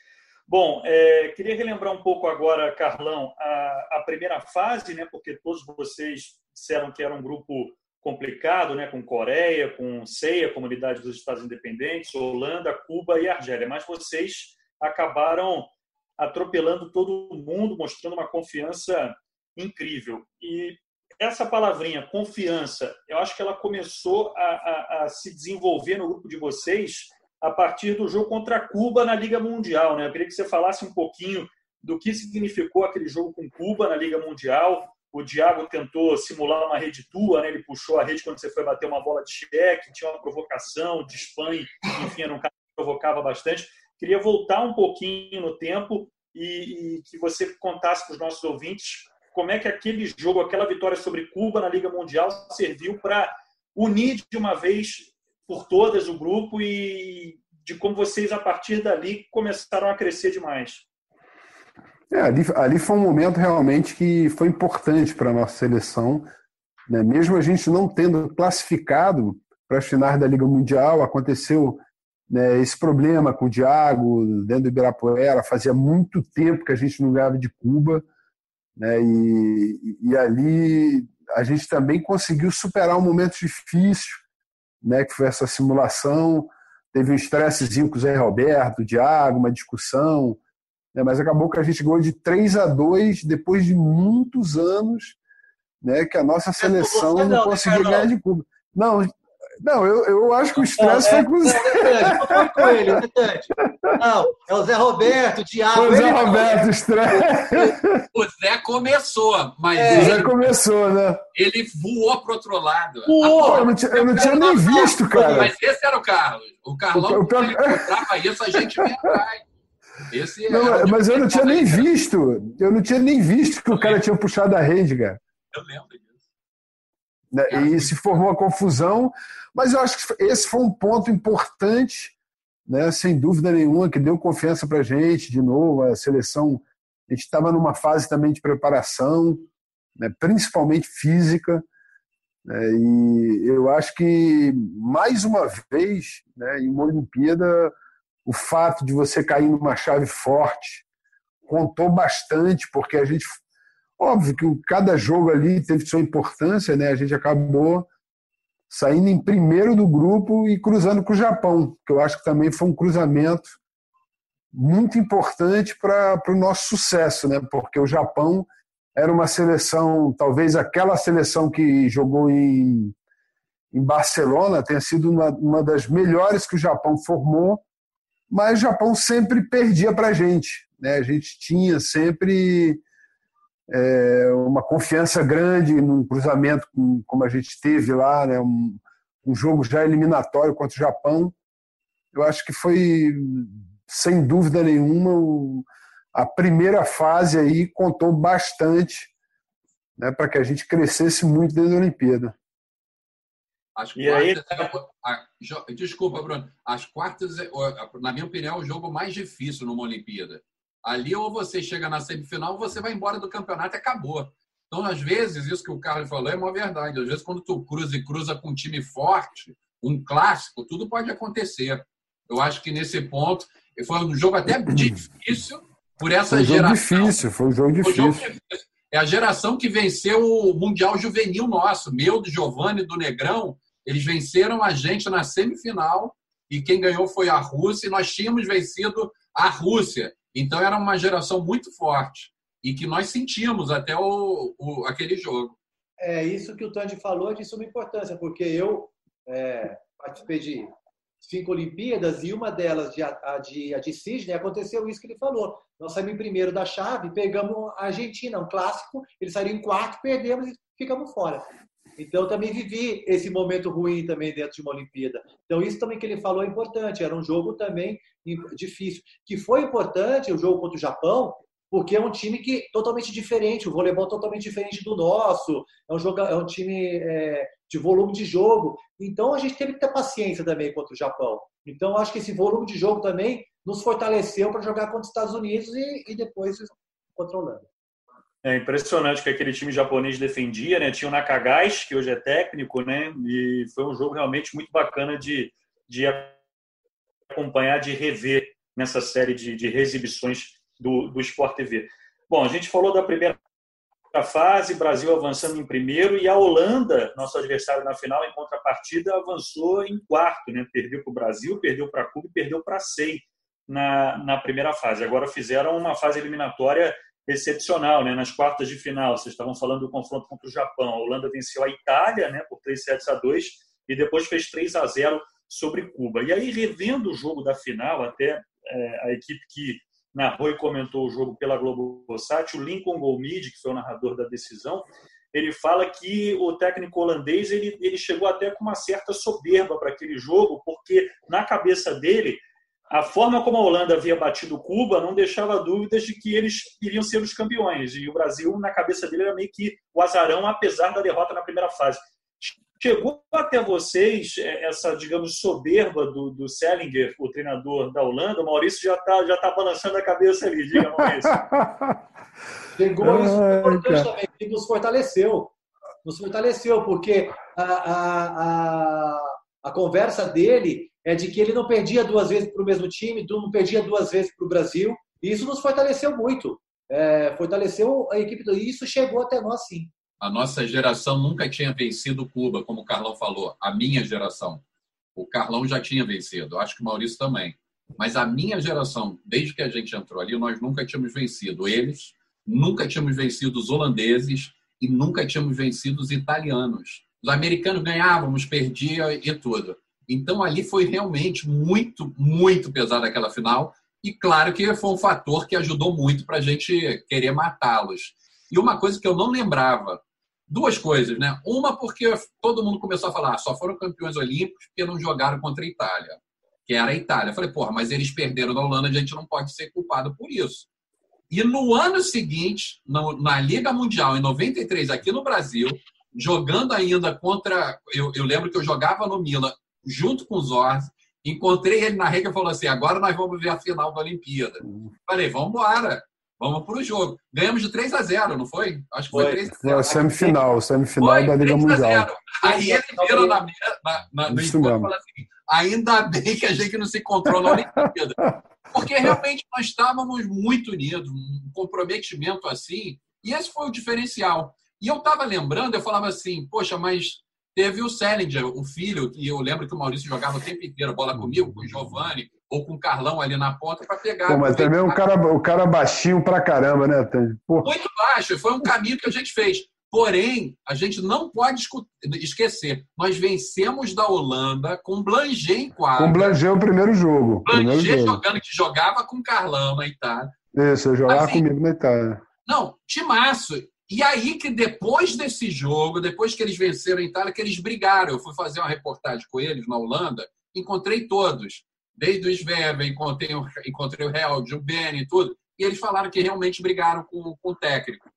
Bom, é, queria relembrar um pouco agora, Carlão, a, a, primeira fase, né? Porque todos vocês disseram que era um grupo complicado, né? Com Coreia, com CEIA, Comunidade dos Estados Independentes, Holanda, Cuba e Argélia. Mas vocês acabaram atropelando todo mundo, mostrando uma confiança incrível. E essa palavrinha, confiança, eu acho que ela começou a, a, a se desenvolver no grupo de vocês a partir do jogo contra Cuba na Liga Mundial. Né? Eu queria que você falasse um pouquinho do que significou aquele jogo com Cuba na Liga Mundial. O Diago tentou simular uma rede tua, né? ele puxou a rede quando você foi bater uma bola de cheque, tinha uma provocação de spam, enfim, era um cara que provocava bastante. Queria voltar um pouquinho no tempo e, e que você contasse para os nossos ouvintes como é que aquele jogo, aquela vitória sobre Cuba na Liga Mundial serviu para unir de uma vez por todas o grupo e de como vocês, a partir dali, começaram a crescer demais. É, ali, ali foi um momento realmente que foi importante para a nossa seleção. Né? Mesmo a gente não tendo classificado para as finais da Liga Mundial, aconteceu né, esse problema com o Diago dentro do Ibirapuera. Fazia muito tempo que a gente não ganhava de Cuba. Né, e, e ali a gente também conseguiu superar um momento difícil né, que foi essa simulação. Teve um estressezinho com o Zé Roberto, o Diago, uma discussão, né, mas acabou que a gente ganhou de 3 a 2 depois de muitos anos né, que a nossa seleção não, não conseguia ganhar de Cuba. Não, não, eu, eu acho que o estresse é, foi com o Zé. Não foi com ele, Não, é o Zé Roberto, o Diago. O Zé Roberto, o estresse. O Zé começou, mas. É, ele, o Zé começou, né? Ele voou pro outro lado. Voou. eu não tinha, eu não tinha nem visto, cara. Mas esse era o Carlos. O Carlão, o, o, ele encontrava isso, a gente vem atrás. Esse não, mas eu não tinha nem visto. Eu não tinha nem visto que o cara tinha puxado a rede, cara. Eu lembro disso. Né? E se formou uma confusão. Mas eu acho que esse foi um ponto importante, né, sem dúvida nenhuma, que deu confiança para a gente. De novo, a seleção, a gente estava numa fase também de preparação, né, principalmente física. Né, e eu acho que, mais uma vez, né, em uma Olimpíada, o fato de você cair numa chave forte contou bastante, porque a gente. Óbvio que cada jogo ali teve sua importância, né? A gente acabou saindo em primeiro do grupo e cruzando com o Japão, que eu acho que também foi um cruzamento muito importante para o nosso sucesso, né? porque o Japão era uma seleção, talvez aquela seleção que jogou em, em Barcelona tenha sido uma, uma das melhores que o Japão formou, mas o Japão sempre perdia para a gente. Né? A gente tinha sempre é, uma confiança grande num cruzamento com, como a gente teve lá, né, um, um jogo já eliminatório contra o Japão. Eu acho que foi, sem dúvida nenhuma, o, a primeira fase aí contou bastante né, para que a gente crescesse muito dentro da Olimpíada. As e quartas, aí... É a, desculpa, Bruno. As quartas, é, na minha opinião, é o jogo mais difícil numa Olimpíada. Ali, ou você chega na semifinal, ou você vai embora do campeonato e acabou. Então, às vezes, isso que o Carlos falou é uma verdade. Às vezes, quando tu cruza e cruza com um time forte, um clássico, tudo pode acontecer. Eu acho que nesse ponto foi um jogo até [clears throat] difícil por essa foi um geração. Difícil, foi um jogo difícil. Um jogo difícil. É a geração que venceu o Mundial Juvenil nosso, meu, do Giovanni, do Negrão. Eles venceram a gente na semifinal e quem ganhou foi a Rússia e nós tínhamos vencido a Rússia. Então era uma geração muito forte e que nós sentimos até o, o aquele jogo. É isso que o Tandy falou é de suma importância, porque eu é, participei de cinco Olimpíadas e uma delas, de, a, de, a de Sydney, aconteceu isso que ele falou. Nós saímos em primeiro da chave, pegamos a Argentina, um clássico, eles saíram em quarto, perdemos e ficamos fora. Então, também vivi esse momento ruim também dentro de uma Olimpíada. Então, isso também que ele falou é importante. Era um jogo também difícil. Que foi importante o jogo contra o Japão, porque é um time que totalmente diferente, o voleibol totalmente diferente do nosso. É um, jogo, é um time é, de volume de jogo. Então, a gente teve que ter paciência também contra o Japão. Então, acho que esse volume de jogo também nos fortaleceu para jogar contra os Estados Unidos e, e depois contra a Holanda. É impressionante que aquele time japonês defendia, né? Tinha o Nakagais, que hoje é técnico, né? E foi um jogo realmente muito bacana de, de acompanhar, de rever nessa série de, de reexibições do, do Sport TV. Bom, a gente falou da primeira fase, Brasil avançando em primeiro e a Holanda, nosso adversário na final, em contrapartida, avançou em quarto, né? Perdeu para o Brasil, perdeu para Cuba e perdeu para a na, na primeira fase. Agora fizeram uma fase eliminatória excepcional, né? Nas quartas de final, vocês estavam falando do confronto contra o Japão. A Holanda venceu a Itália, né, por 3 sets a 2 e depois fez 3 a 0 sobre Cuba. E aí revendo o jogo da final, até é, a equipe que narrou e comentou o jogo pela Globosat, o Lincoln Golmid, que foi o narrador da decisão, ele fala que o técnico holandês ele, ele chegou até com uma certa soberba para aquele jogo, porque na cabeça dele a forma como a Holanda havia batido Cuba não deixava dúvidas de que eles iriam ser os campeões. E o Brasil, na cabeça dele, era meio que o azarão, apesar da derrota na primeira fase. Chegou até vocês é, essa, digamos, soberba do, do Selinger, o treinador da Holanda? O Maurício já está já tá balançando a cabeça ali, diga, Maurício. [laughs] Chegou isso importante também, que nos fortaleceu. Nos fortaleceu, porque a, a, a, a conversa dele é de que ele não perdia duas vezes para o mesmo time, não perdia duas vezes para o Brasil. E isso nos fortaleceu muito. É, fortaleceu a equipe do. E isso chegou até nós, sim. A nossa geração nunca tinha vencido Cuba, como o Carlão falou. A minha geração. O Carlão já tinha vencido, acho que o Maurício também. Mas a minha geração, desde que a gente entrou ali, nós nunca tínhamos vencido eles, nunca tínhamos vencido os holandeses e nunca tínhamos vencido os italianos. Os americanos ganhávamos, perdia e tudo. Então, ali foi realmente muito, muito pesado aquela final. E claro que foi um fator que ajudou muito para a gente querer matá-los. E uma coisa que eu não lembrava, duas coisas, né? Uma porque todo mundo começou a falar, ah, só foram campeões olímpicos porque não jogaram contra a Itália, que era a Itália. Eu falei, porra, mas eles perderam da Holanda, a gente não pode ser culpado por isso. E no ano seguinte, na Liga Mundial, em 93, aqui no Brasil, jogando ainda contra. Eu, eu lembro que eu jogava no Milan junto com o Zorzi. Encontrei ele na regra e falou assim: agora nós vamos ver a final da Olimpíada. Falei, vamos embora. Vamos para o jogo. Ganhamos de 3 a 0, não foi? Acho que foi, foi 3 a 0. Foi a semifinal, semifinal foi, da Liga Mundial. Aí ele vira na, na, na, no encontro e fala assim: ainda bem que a gente não se encontrou na Olimpíada. [laughs] Porque realmente nós estávamos muito unidos, um comprometimento assim, e esse foi o diferencial. E eu estava lembrando, eu falava assim, poxa, mas Teve o Selinger, o filho, e eu lembro que o Maurício jogava o tempo inteiro bola comigo, com o Giovanni, ou com o Carlão ali na ponta para pegar. Pô, mas também o cara, o cara baixinho pra caramba, né? Pô. Muito baixo, foi um caminho que a gente fez. Porém, a gente não pode esquecer, nós vencemos da Holanda com Blanger em quadra. Com Blanger o primeiro jogo. Blanger jogando, que jogava com o Carlão na Itália. Isso, eu jogava assim, comigo na Itália. Não, timaço. E aí que depois desse jogo, depois que eles venceram a Itália, que eles brigaram. Eu fui fazer uma reportagem com eles na Holanda, encontrei todos. Desde o Sveva, encontrei, encontrei o Real, o Beni e tudo. E eles falaram que realmente brigaram com, com o técnico.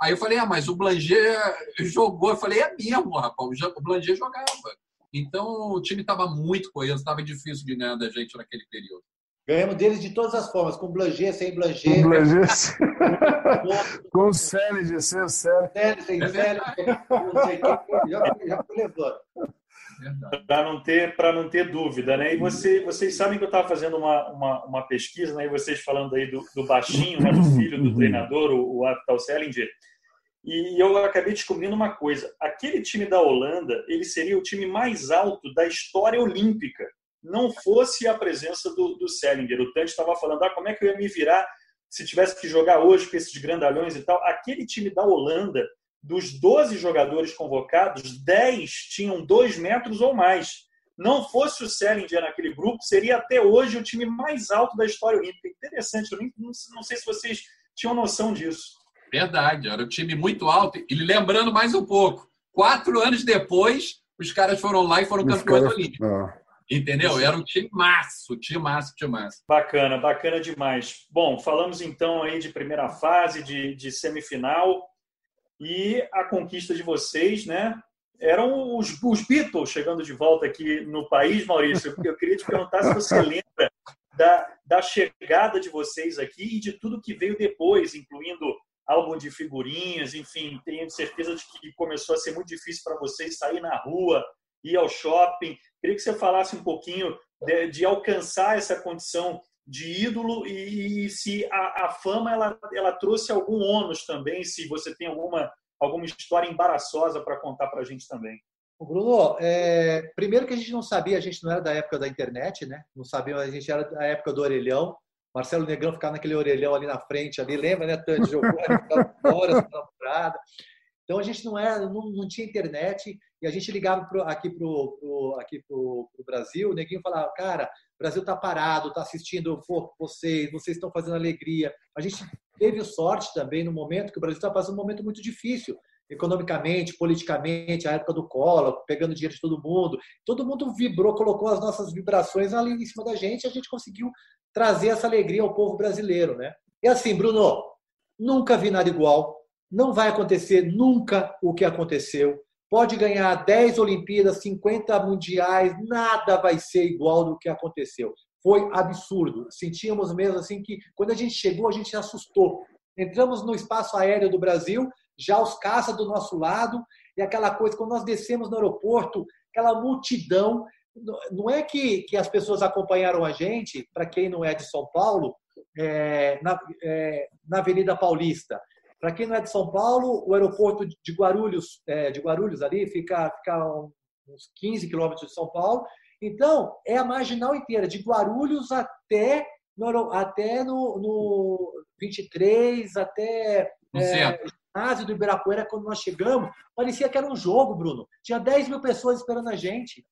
Aí eu falei, ah, mas o Blanger jogou. Eu falei, é mesmo, rapaz. O Blanger jogava. Então o time estava muito coeso, estava difícil de ganhar da gente naquele período. Ganhamos deles de todas as formas, com Blanger, sem Blanger. Com Blanger, [laughs] com Célige, sem Célige. sem Célige, não sei quem, já, já fui levando. Para não ter para não ter dúvida, né? E você, vocês sabem que eu estava fazendo uma, uma, uma, pesquisa, né? E vocês falando aí do, do baixinho, né? do filho do treinador, o, o Aptal Selinger. E eu acabei descobrindo uma coisa: aquele time da Holanda, ele seria o time mais alto da história olímpica. Não fosse a presença do, do Selinger. O Tante estava falando: ah, como é que eu ia me virar se tivesse que jogar hoje com esses grandalhões e tal? Aquele time da Holanda dos 12 jogadores convocados, 10 tinham 2 metros ou mais. Não fosse o Selinger naquele grupo, seria até hoje o time mais alto da história olímpica. Interessante, eu nem, não, não sei se vocês tinham noção disso. Verdade, era um time muito alto. E lembrando mais um pouco, quatro anos depois, os caras foram lá e foram campeões olímpicos. Ah. Entendeu? Era um time maço, time maço, time maço. Bacana, bacana demais. Bom, falamos então aí de primeira fase, de, de semifinal e a conquista de vocês, né? Eram os, os Beatles chegando de volta aqui no país, Maurício. Eu queria te perguntar se você [laughs] lembra da, da chegada de vocês aqui e de tudo que veio depois, incluindo álbum de figurinhas, enfim, tenho certeza de que começou a ser muito difícil para vocês sair na rua, ir ao shopping. Queria que você falasse um pouquinho de, de alcançar essa condição de ídolo e, e se a, a, fama ela, ela trouxe algum ônus também, se você tem alguma, alguma história embaraçosa para contar para a gente também. Bruno, é, primeiro que a gente não sabia, a gente não era da época da internet, né? Não sabia, a gente era da época do orelhão. Marcelo Negrão ficava naquele orelhão ali na frente, ali, lembra, né? Tanto jogou, horas na Então a gente não não, não tinha internet e a gente ligava pro, aqui pro, pro aqui pro, pro Brasil, o neguinho falava, cara, o Brasil está parado, está assistindo vocês, vocês estão fazendo alegria. A gente teve sorte também no momento que o Brasil está passando um momento muito difícil, economicamente, politicamente, a época do Collor, pegando dinheiro de todo mundo. Todo mundo vibrou, colocou as nossas vibrações ali em cima da gente e a gente conseguiu trazer essa alegria ao povo brasileiro. Né? E assim, Bruno, nunca vi nada igual, não vai acontecer nunca o que aconteceu pode ganhar 10 Olimpíadas, 50 mundiais, nada vai ser igual do que aconteceu. Foi absurdo. Sentíamos mesmo assim que quando a gente chegou, a gente se assustou. Entramos no espaço aéreo do Brasil, já os caças do nosso lado, e aquela coisa, quando nós descemos no aeroporto, aquela multidão. Não é que, que as pessoas acompanharam a gente, para quem não é de São Paulo, é, na, é, na Avenida Paulista. Para quem não é de São Paulo, o aeroporto de Guarulhos, é, de Guarulhos ali, fica, fica uns 15 quilômetros de São Paulo. Então, é a marginal inteira, de Guarulhos até no, até no, no 23, até no é, ginásio do Ibirapuera, quando nós chegamos, parecia que era um jogo, Bruno. Tinha 10 mil pessoas esperando a gente.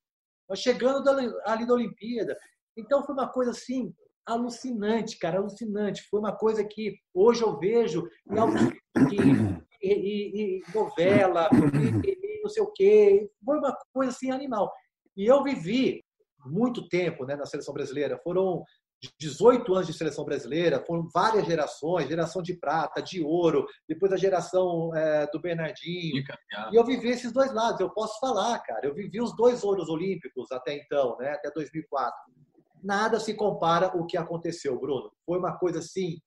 Nós chegando ali da Olimpíada. Então, foi uma coisa assim, alucinante, cara, alucinante. Foi uma coisa que hoje eu vejo em, e, e, novela, e, não sei o quê. Foi uma coisa assim animal. E eu vivi muito tempo né, na seleção brasileira. Foram 18 anos de seleção brasileira, foram várias gerações, geração de prata, de ouro, depois a geração é, do Bernardinho. E eu vivi esses dois lados, eu posso falar, cara. Eu vivi os dois ouros olímpicos até então, né, até 2004 nada se compara ao que aconteceu, Bruno. Foi uma coisa assim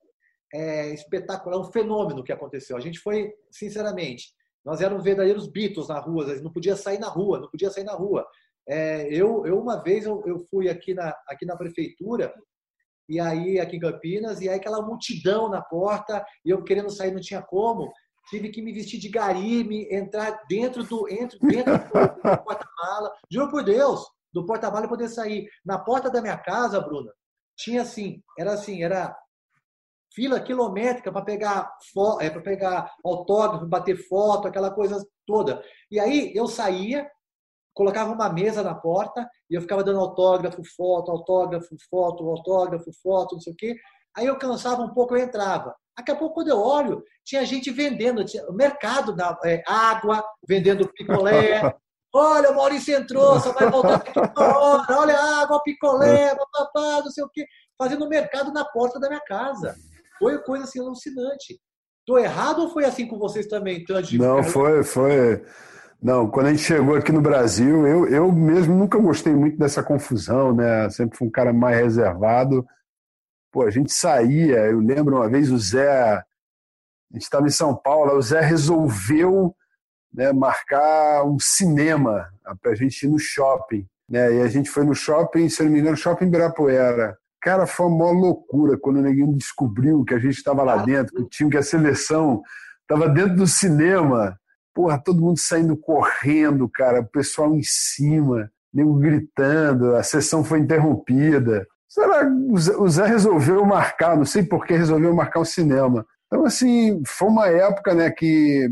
é, espetacular, um fenômeno que aconteceu. A gente foi, sinceramente, nós éramos verdadeiros Beatles na rua, não podia sair na rua, não podia sair na rua. É, eu, eu uma vez eu, eu fui aqui na, aqui na prefeitura e aí aqui em Campinas e aí aquela multidão na porta e eu querendo sair não tinha como tive que me vestir de gari, me entrar dentro do dentro, dentro do, do porta-mala. Juro por Deus, do porta-mala poder sair. Na porta da minha casa, Bruna, tinha assim, era assim, era fila quilométrica para pegar é, para pegar autógrafo, bater foto, aquela coisa toda. E aí eu saía, colocava uma mesa na porta e eu ficava dando autógrafo, foto, autógrafo, foto, autógrafo, foto, não sei o quê. Aí eu cansava um pouco, eu entrava. Daqui a pouco, quando eu olho, tinha gente vendendo, tinha, o mercado da é, água, vendendo picolé, [laughs] Olha, o Maurício entrou, só vai voltar daqui uma hora. Olha a água, picolé, papapá, não sei o quê. Fazendo mercado na porta da minha casa. Foi coisa assim alucinante. Estou errado ou foi assim com vocês também, Tandy? Não, foi, foi. Não, quando a gente chegou aqui no Brasil, eu, eu mesmo nunca gostei muito dessa confusão, né? Sempre fui um cara mais reservado. Pô, a gente saía, eu lembro uma vez o Zé, a gente estava em São Paulo, o Zé resolveu né, marcar um cinema para a gente ir no shopping. Né? E a gente foi no shopping, se não me engano, shopping Ibirapuera. Cara, foi uma loucura quando o neguinho descobriu que a gente estava lá dentro, que o time, que a seleção estava dentro do cinema. Porra, todo mundo saindo correndo, cara, o pessoal em cima, nego gritando, a sessão foi interrompida. Será o Zé resolveu marcar, não sei por que resolveu marcar o cinema. Então, assim, foi uma época né, que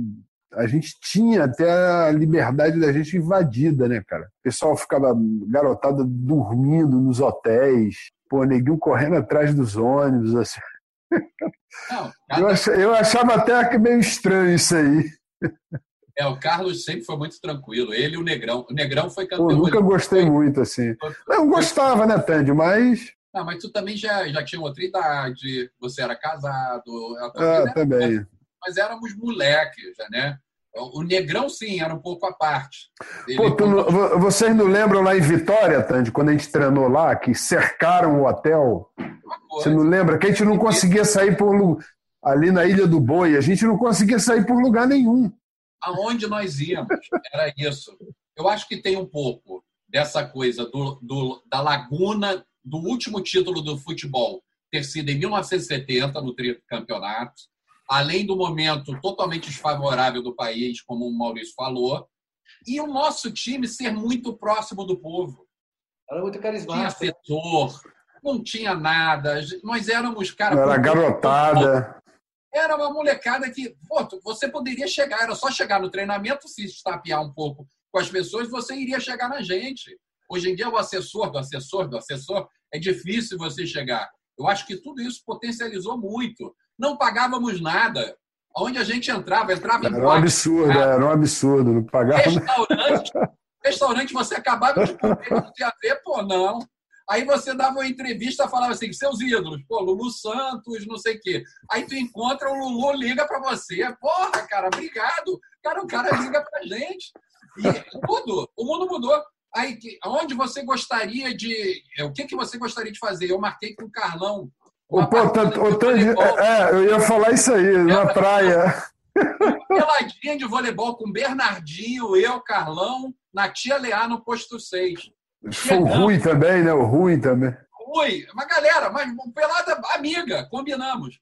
a gente tinha até a liberdade da gente invadida, né, cara? O pessoal ficava garotada dormindo nos hotéis, pô, neguinho correndo atrás dos ônibus, assim. Não, cada... [laughs] eu, achava, eu achava até meio estranho isso aí. É, o Carlos sempre foi muito tranquilo. Ele e o Negrão. O Negrão foi campeão. Pô, nunca gostei foi... muito, assim. Não gostava, né, Tandy? Mas. Não, mas tu também já, já tinha outra idade, você era casado. Ah, também. Mas éramos moleques, né? O Negrão, sim, era um pouco à parte. Pô, não, vocês não lembram lá em Vitória, Tandy, quando a gente treinou lá, que cercaram o hotel? Você não lembra? Que a gente não conseguia sair por ali na Ilha do Boi, a gente não conseguia sair por lugar nenhum. Aonde nós íamos, era isso. Eu acho que tem um pouco dessa coisa do, do, da laguna do último título do futebol ter sido em 1970, no campeonato além do momento totalmente desfavorável do país, como o Maurício falou, e o nosso time ser muito próximo do povo. Era muito carismático. Tinha setor, não tinha nada. Nós éramos, cara. Era garotada. Era uma molecada que, pô, você poderia chegar, era só chegar no treinamento, se estapear um pouco com as pessoas, você iria chegar na gente. Hoje em dia, o assessor do assessor do assessor, é difícil você chegar. Eu acho que tudo isso potencializou muito não pagávamos nada. Onde a gente entrava, entrava em Era um absurdo, era um absurdo, não pagava Restaurante, restaurante você acabava de comer, não tinha ver, pô, não. Aí você dava uma entrevista, falava assim, seus ídolos, pô, Lulu Santos, não sei o quê. Aí tu encontra o Lulu, liga para você. Porra, cara, obrigado. Cara, o cara liga pra gente. E tudo, o mundo mudou. Aí, onde você gostaria de. O que, que você gostaria de fazer? Eu marquei com o Carlão o, pô, é, eu ia falar isso aí, na praia. [laughs] Peladinha de voleibol com Bernardinho, eu, Carlão, na Tia Leá no posto 6. Foi o Rui também, né? O Rui também. Rui, uma galera, mas pelada amiga, combinamos.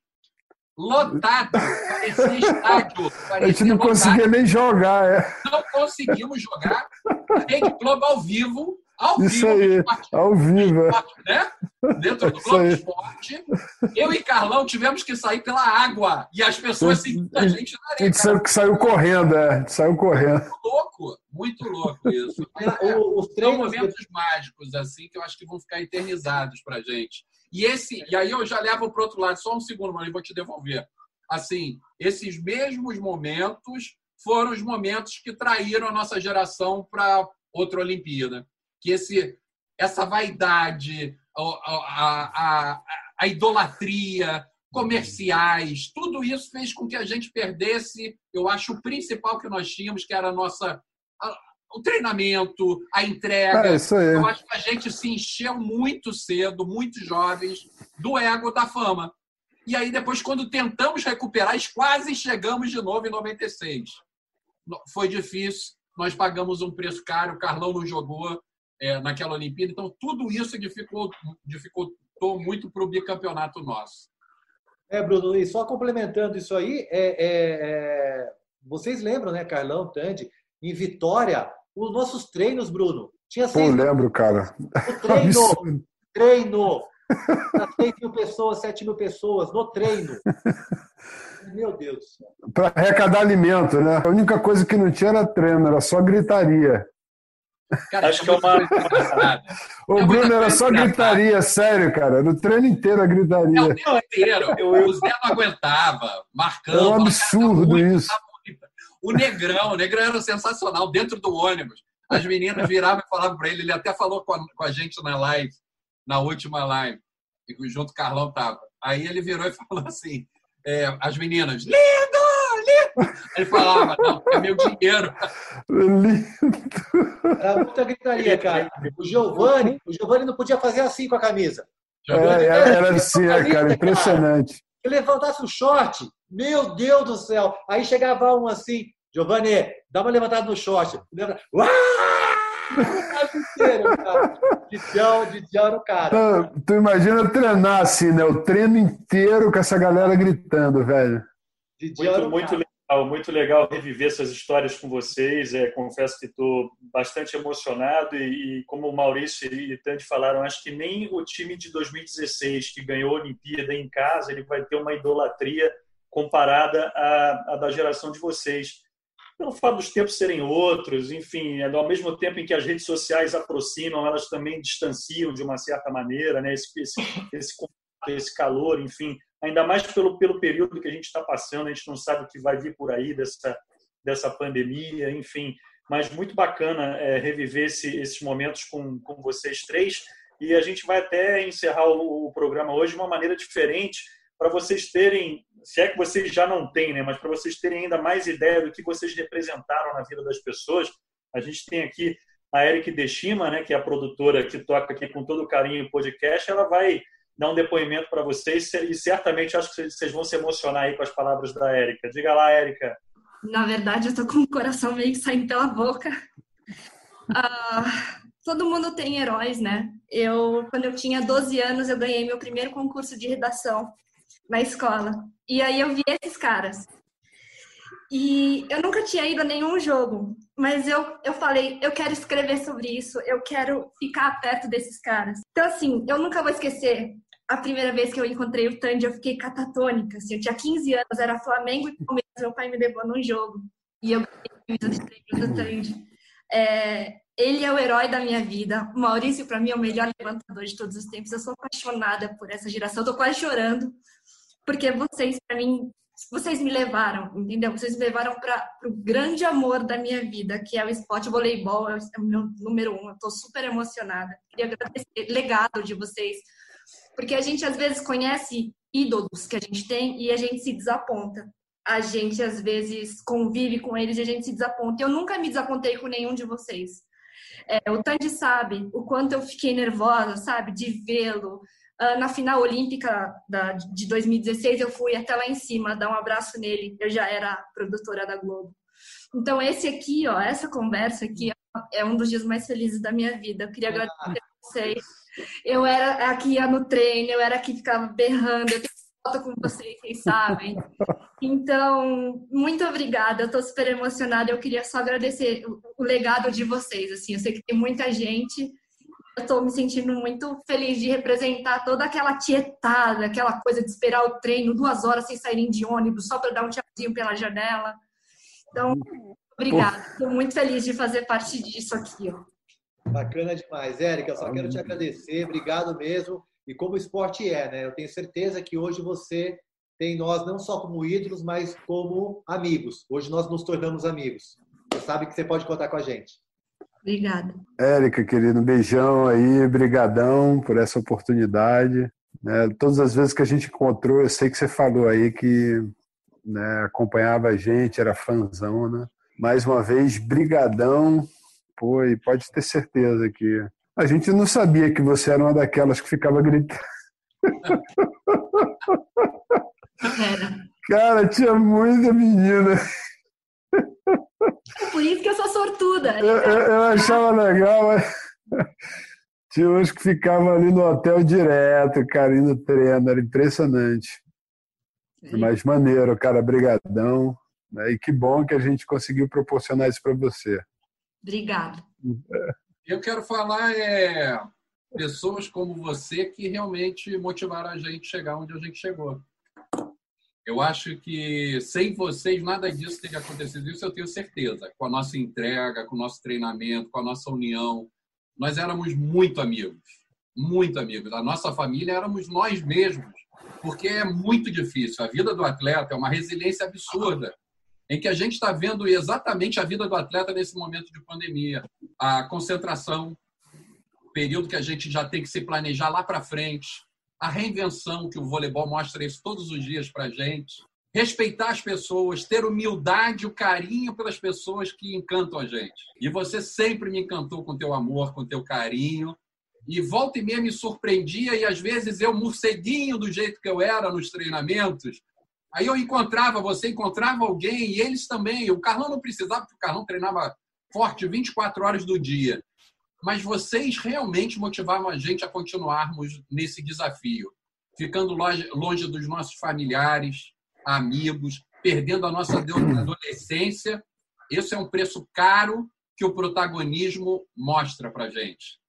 Lotado, parecia estádio. Parecia a gente não lotado. conseguia nem jogar, é. Não conseguimos jogar. Rede Globo ao vivo, ao Isso vivo, aí, ao vivo. né? Dentro do Globo Esporte. Eu e Carlão tivemos que sair pela água. E as pessoas seguindo a gente na areia. A gente saiu, saiu correndo, é. Saiu correndo. Muito louco, muito louco isso. [laughs] É, os São momentos mágicos, assim, que eu acho que vão ficar eternizados pra gente. E, esse, e aí eu já levo para outro lado, só um segundo, mas eu vou te devolver. Assim, esses mesmos momentos foram os momentos que traíram a nossa geração para outra Olimpíada que esse, essa vaidade, a, a, a, a idolatria, comerciais, tudo isso fez com que a gente perdesse, eu acho, o principal que nós tínhamos, que era a nossa o treinamento, a entrega. É, eu acho que a gente se encheu muito cedo, muito jovens, do ego da fama. E aí, depois, quando tentamos recuperar, quase chegamos de novo em 96. Foi difícil, nós pagamos um preço caro, o Carlão não jogou, é, naquela Olimpíada. Então, tudo isso dificultou, dificultou muito para o bicampeonato nosso. É, Bruno, e só complementando isso aí, é, é, é, vocês lembram, né, Carlão, Tandy, em Vitória, os nossos treinos, Bruno? Tinha seis. Pô, lembro, cara. O treino, treino. 6 mil pessoas, 7 mil pessoas no treino. Meu Deus. Para arrecadar alimento, né? A única coisa que não tinha era treino, era só gritaria. Cara, Acho que é uma. [laughs] o é Bruno era só gritaria, sério, cara. No treino inteiro a gritaria. É, o treino inteiro. O Zé não aguentava, marcando. É um absurdo isso. O Negrão, o Negrão era sensacional dentro do ônibus. As meninas viravam e falavam para ele, ele até falou com a, com a, gente na live, na última live, e junto o Carlão tava. Aí ele virou e [laughs] falou assim: é, as meninas, lindo! [laughs] Ele falava, não, é meu dinheiro. Lindo. Era muita gritaria, cara. O Giovanni, o Giovanni não podia fazer assim com a camisa. É, era assim, cara, impressionante. Ele levantasse o short, meu Deus do céu. Aí chegava um assim, Giovanni, dá uma levantada no short. Uau! inteiro, cara. Didião, Didião era o cara. Não, tu imagina treinar assim, né? O treino inteiro com essa galera gritando, velho. Muito, muito legal, muito legal reviver essas histórias com vocês. É, confesso que estou bastante emocionado e, e, como o Maurício e Tante falaram, acho que nem o time de 2016 que ganhou a Olimpíada em casa ele vai ter uma idolatria comparada à, à da geração de vocês pelo fato dos tempos serem outros, enfim, é ao mesmo tempo em que as redes sociais aproximam, elas também distanciam de uma certa maneira, né? Esse, esse, esse, esse calor, enfim, ainda mais pelo, pelo período que a gente está passando, a gente não sabe o que vai vir por aí dessa, dessa pandemia, enfim, mas muito bacana é, reviver esse, esses momentos com, com vocês três e a gente vai até encerrar o, o programa hoje de uma maneira diferente para vocês terem se é que vocês já não têm, né? Mas para vocês terem ainda mais ideia do que vocês representaram na vida das pessoas, a gente tem aqui a Eric Deshima, né? Que é a produtora que toca aqui com todo carinho o podcast. Ela vai dar um depoimento para vocês e certamente acho que vocês vão se emocionar aí com as palavras da Érica. Diga lá, Érica. Na verdade, eu tô com o coração meio saindo pela boca. Uh, [laughs] todo mundo tem heróis, né? Eu, quando eu tinha 12 anos, eu ganhei meu primeiro concurso de redação na escola. E aí eu vi esses caras. E eu nunca tinha ido a nenhum jogo, mas eu, eu falei, eu quero escrever sobre isso, eu quero ficar perto desses caras. Então, assim, eu nunca vou esquecer a primeira vez que eu encontrei o Tandy, eu fiquei catatônica. Assim, eu tinha 15 anos, era Flamengo e Palmeiras, meu pai me levou num jogo. E eu ganhei do Tandy. É, ele é o herói da minha vida. O Maurício, para mim, é o melhor levantador de todos os tempos. Eu sou apaixonada por essa geração, eu tô quase chorando porque vocês, para mim, vocês me levaram, entendeu? Vocês me levaram para o grande amor da minha vida, que é o esporte o voleibol, é, é o meu número um. Eu estou super emocionada. Queria agradecer o legado de vocês, porque a gente às vezes conhece ídolos que a gente tem e a gente se desaponta. A gente às vezes convive com eles e a gente se desaponta. Eu nunca me desapontei com nenhum de vocês. É, o Tandy sabe o quanto eu fiquei nervosa, sabe, de vê-lo, ah, na final olímpica da, de 2016, eu fui até lá em cima dar um abraço nele. Eu já era produtora da Globo. Então, esse aqui, ó, essa conversa aqui é um dos dias mais felizes da minha vida. Eu queria ah. agradecer a vocês. Eu era aqui ia no treino, eu era aqui ficava berrando. Eu tenho foto com vocês, vocês sabem. Então, muito obrigada. Eu estou super emocionada. Eu queria só agradecer o legado de vocês. Assim, eu sei que tem muita gente eu estou me sentindo muito feliz de representar toda aquela tietada, aquela coisa de esperar o treino duas horas sem saírem de ônibus, só para dar um tchauzinho pela janela. Então, obrigada. Estou muito feliz de fazer parte disso aqui. Ó. Bacana demais. Érica, eu só quero te agradecer. Obrigado mesmo. E como o esporte é, né? Eu tenho certeza que hoje você tem nós não só como ídolos, mas como amigos. Hoje nós nos tornamos amigos. Você sabe que você pode contar com a gente. Obrigada. Érica, querido, um beijão aí, brigadão por essa oportunidade. Né? Todas as vezes que a gente encontrou, eu sei que você falou aí que né, acompanhava a gente, era fãzão, né? Mais uma vez, brigadão. Pô, e pode ter certeza que a gente não sabia que você era uma daquelas que ficava gritando. Cara, tinha muita menina. Por isso que eu sou sortuda. Eu, eu, eu achava legal, mas tinha uns que ficavam ali no hotel direto, cara, indo treino, era impressionante. Sim. Mas maneiro, cara, brigadão. Né? E que bom que a gente conseguiu proporcionar isso para você. Obrigado. Eu quero falar é pessoas como você que realmente motivaram a gente chegar onde a gente chegou. Eu acho que sem vocês nada disso teria acontecido. Isso eu tenho certeza. Com a nossa entrega, com o nosso treinamento, com a nossa união, nós éramos muito amigos, muito amigos. A nossa família éramos nós mesmos, porque é muito difícil. A vida do atleta é uma resiliência absurda, em que a gente está vendo exatamente a vida do atleta nesse momento de pandemia, a concentração, período que a gente já tem que se planejar lá para frente, a reinvenção que o voleibol mostra isso todos os dias para a gente. respeitar as pessoas, ter humildade, o carinho pelas pessoas que encantam a gente. E você sempre me encantou com teu amor, com teu carinho. E volta e meia me surpreendia e às vezes eu morceguinho do jeito que eu era nos treinamentos. Aí eu encontrava você, encontrava alguém e eles também. O Carlão não precisava, porque o Carlão treinava forte 24 horas do dia. Mas vocês realmente motivavam a gente a continuarmos nesse desafio, ficando longe dos nossos familiares, amigos, perdendo a nossa [clears throat] adolescência. Esse é um preço caro que o protagonismo mostra para gente.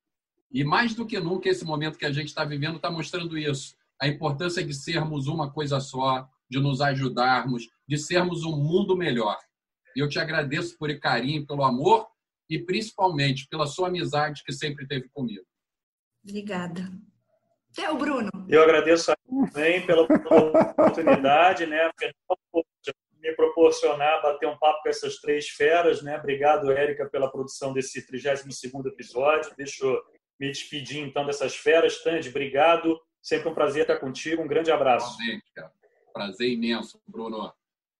E mais do que nunca, esse momento que a gente está vivendo está mostrando isso. A importância de sermos uma coisa só, de nos ajudarmos, de sermos um mundo melhor. E eu te agradeço por carinho, pelo amor e principalmente pela sua amizade que sempre teve comigo. Obrigada. É o Bruno. Eu agradeço também pela oportunidade, né? Me proporcionar bater um papo com essas três feras, né? Obrigado, Érica, pela produção desse 32º episódio. Deixa eu me despedir, então, dessas feras. Tandy, obrigado. Sempre um prazer estar contigo. Um grande abraço. Prazer imenso, Bruno.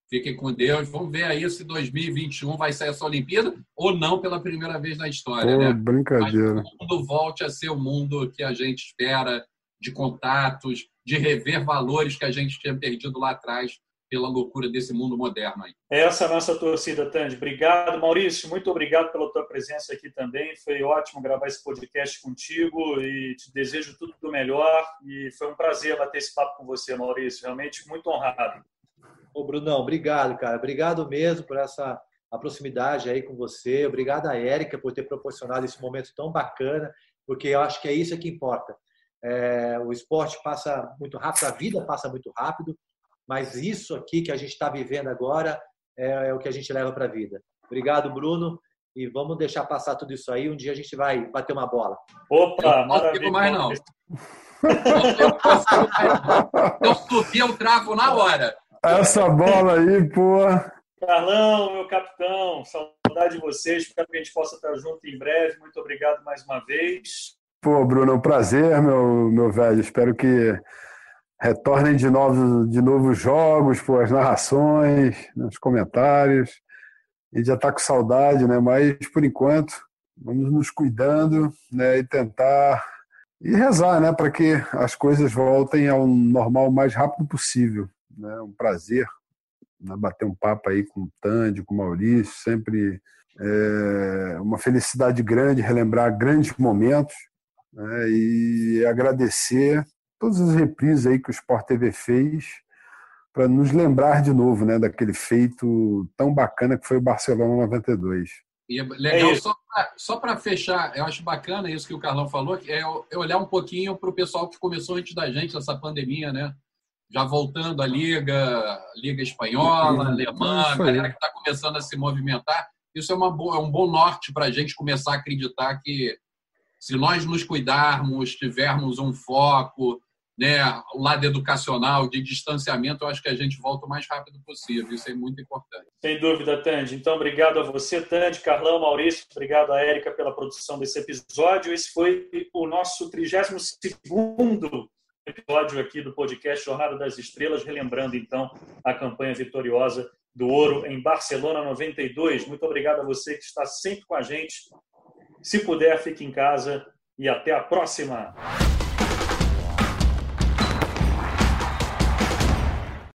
Fiquem com Deus. Vamos ver aí se 2021 vai sair essa Olimpíada ou não pela primeira vez na história, Pô, né? Brincadeira. Mas o mundo volte a ser o mundo que a gente espera, de contatos, de rever valores que a gente tinha perdido lá atrás pela loucura desse mundo moderno aí. Essa é a nossa torcida, Tandy. Obrigado, Maurício. Muito obrigado pela tua presença aqui também. Foi ótimo gravar esse podcast contigo e te desejo tudo do melhor. E foi um prazer bater esse papo com você, Maurício. Realmente muito honrado. Ô, Brunão, obrigado, cara. Obrigado mesmo por essa a proximidade aí com você. Obrigado a Érica por ter proporcionado esse momento tão bacana, porque eu acho que é isso que importa. É, o esporte passa muito rápido, a vida passa muito rápido, mas isso aqui que a gente está vivendo agora é, é, o que a gente leva para a vida. Obrigado, Bruno. E vamos deixar passar tudo isso aí. Um dia a gente vai bater uma bola. Opa, não fico mais não. Eu subi, eu travo na hora. Essa bola aí, pô. Carlão, meu capitão, saudade de vocês. Espero que a gente possa estar junto em breve. Muito obrigado mais uma vez. Pô, Bruno, é um prazer, meu, meu velho. Espero que retornem de novo, de novo jogos, pô, as narrações, os comentários. A gente já está com saudade, né? Mas, por enquanto, vamos nos cuidando né? e tentar e rezar, né? Para que as coisas voltem ao normal o mais rápido possível. Né? Um prazer né? bater um papo aí com o Tandy, com o Maurício, sempre é uma felicidade grande relembrar grandes momentos né? e agradecer todas as reprises aí que o Sport TV fez para nos lembrar de novo né, daquele feito tão bacana que foi o Barcelona 92. E é legal, é só para fechar, eu acho bacana isso que o Carlão falou, é, é olhar um pouquinho para o pessoal que começou antes da gente, essa pandemia, né? já voltando à Liga, Liga Espanhola, Alemã, a galera que está começando a se movimentar. Isso é, uma boa, é um bom norte para a gente começar a acreditar que se nós nos cuidarmos, tivermos um foco, né, o lado educacional, de distanciamento, eu acho que a gente volta o mais rápido possível. Isso é muito importante. Sem dúvida, Tandy. Então, obrigado a você, Tandy, Carlão, Maurício, obrigado a Érica pela produção desse episódio. Esse foi o nosso 32 segundo episódio aqui do podcast Jornada das Estrelas, relembrando então a campanha vitoriosa do Ouro em Barcelona 92. Muito obrigado a você que está sempre com a gente. Se puder, fique em casa e até a próxima.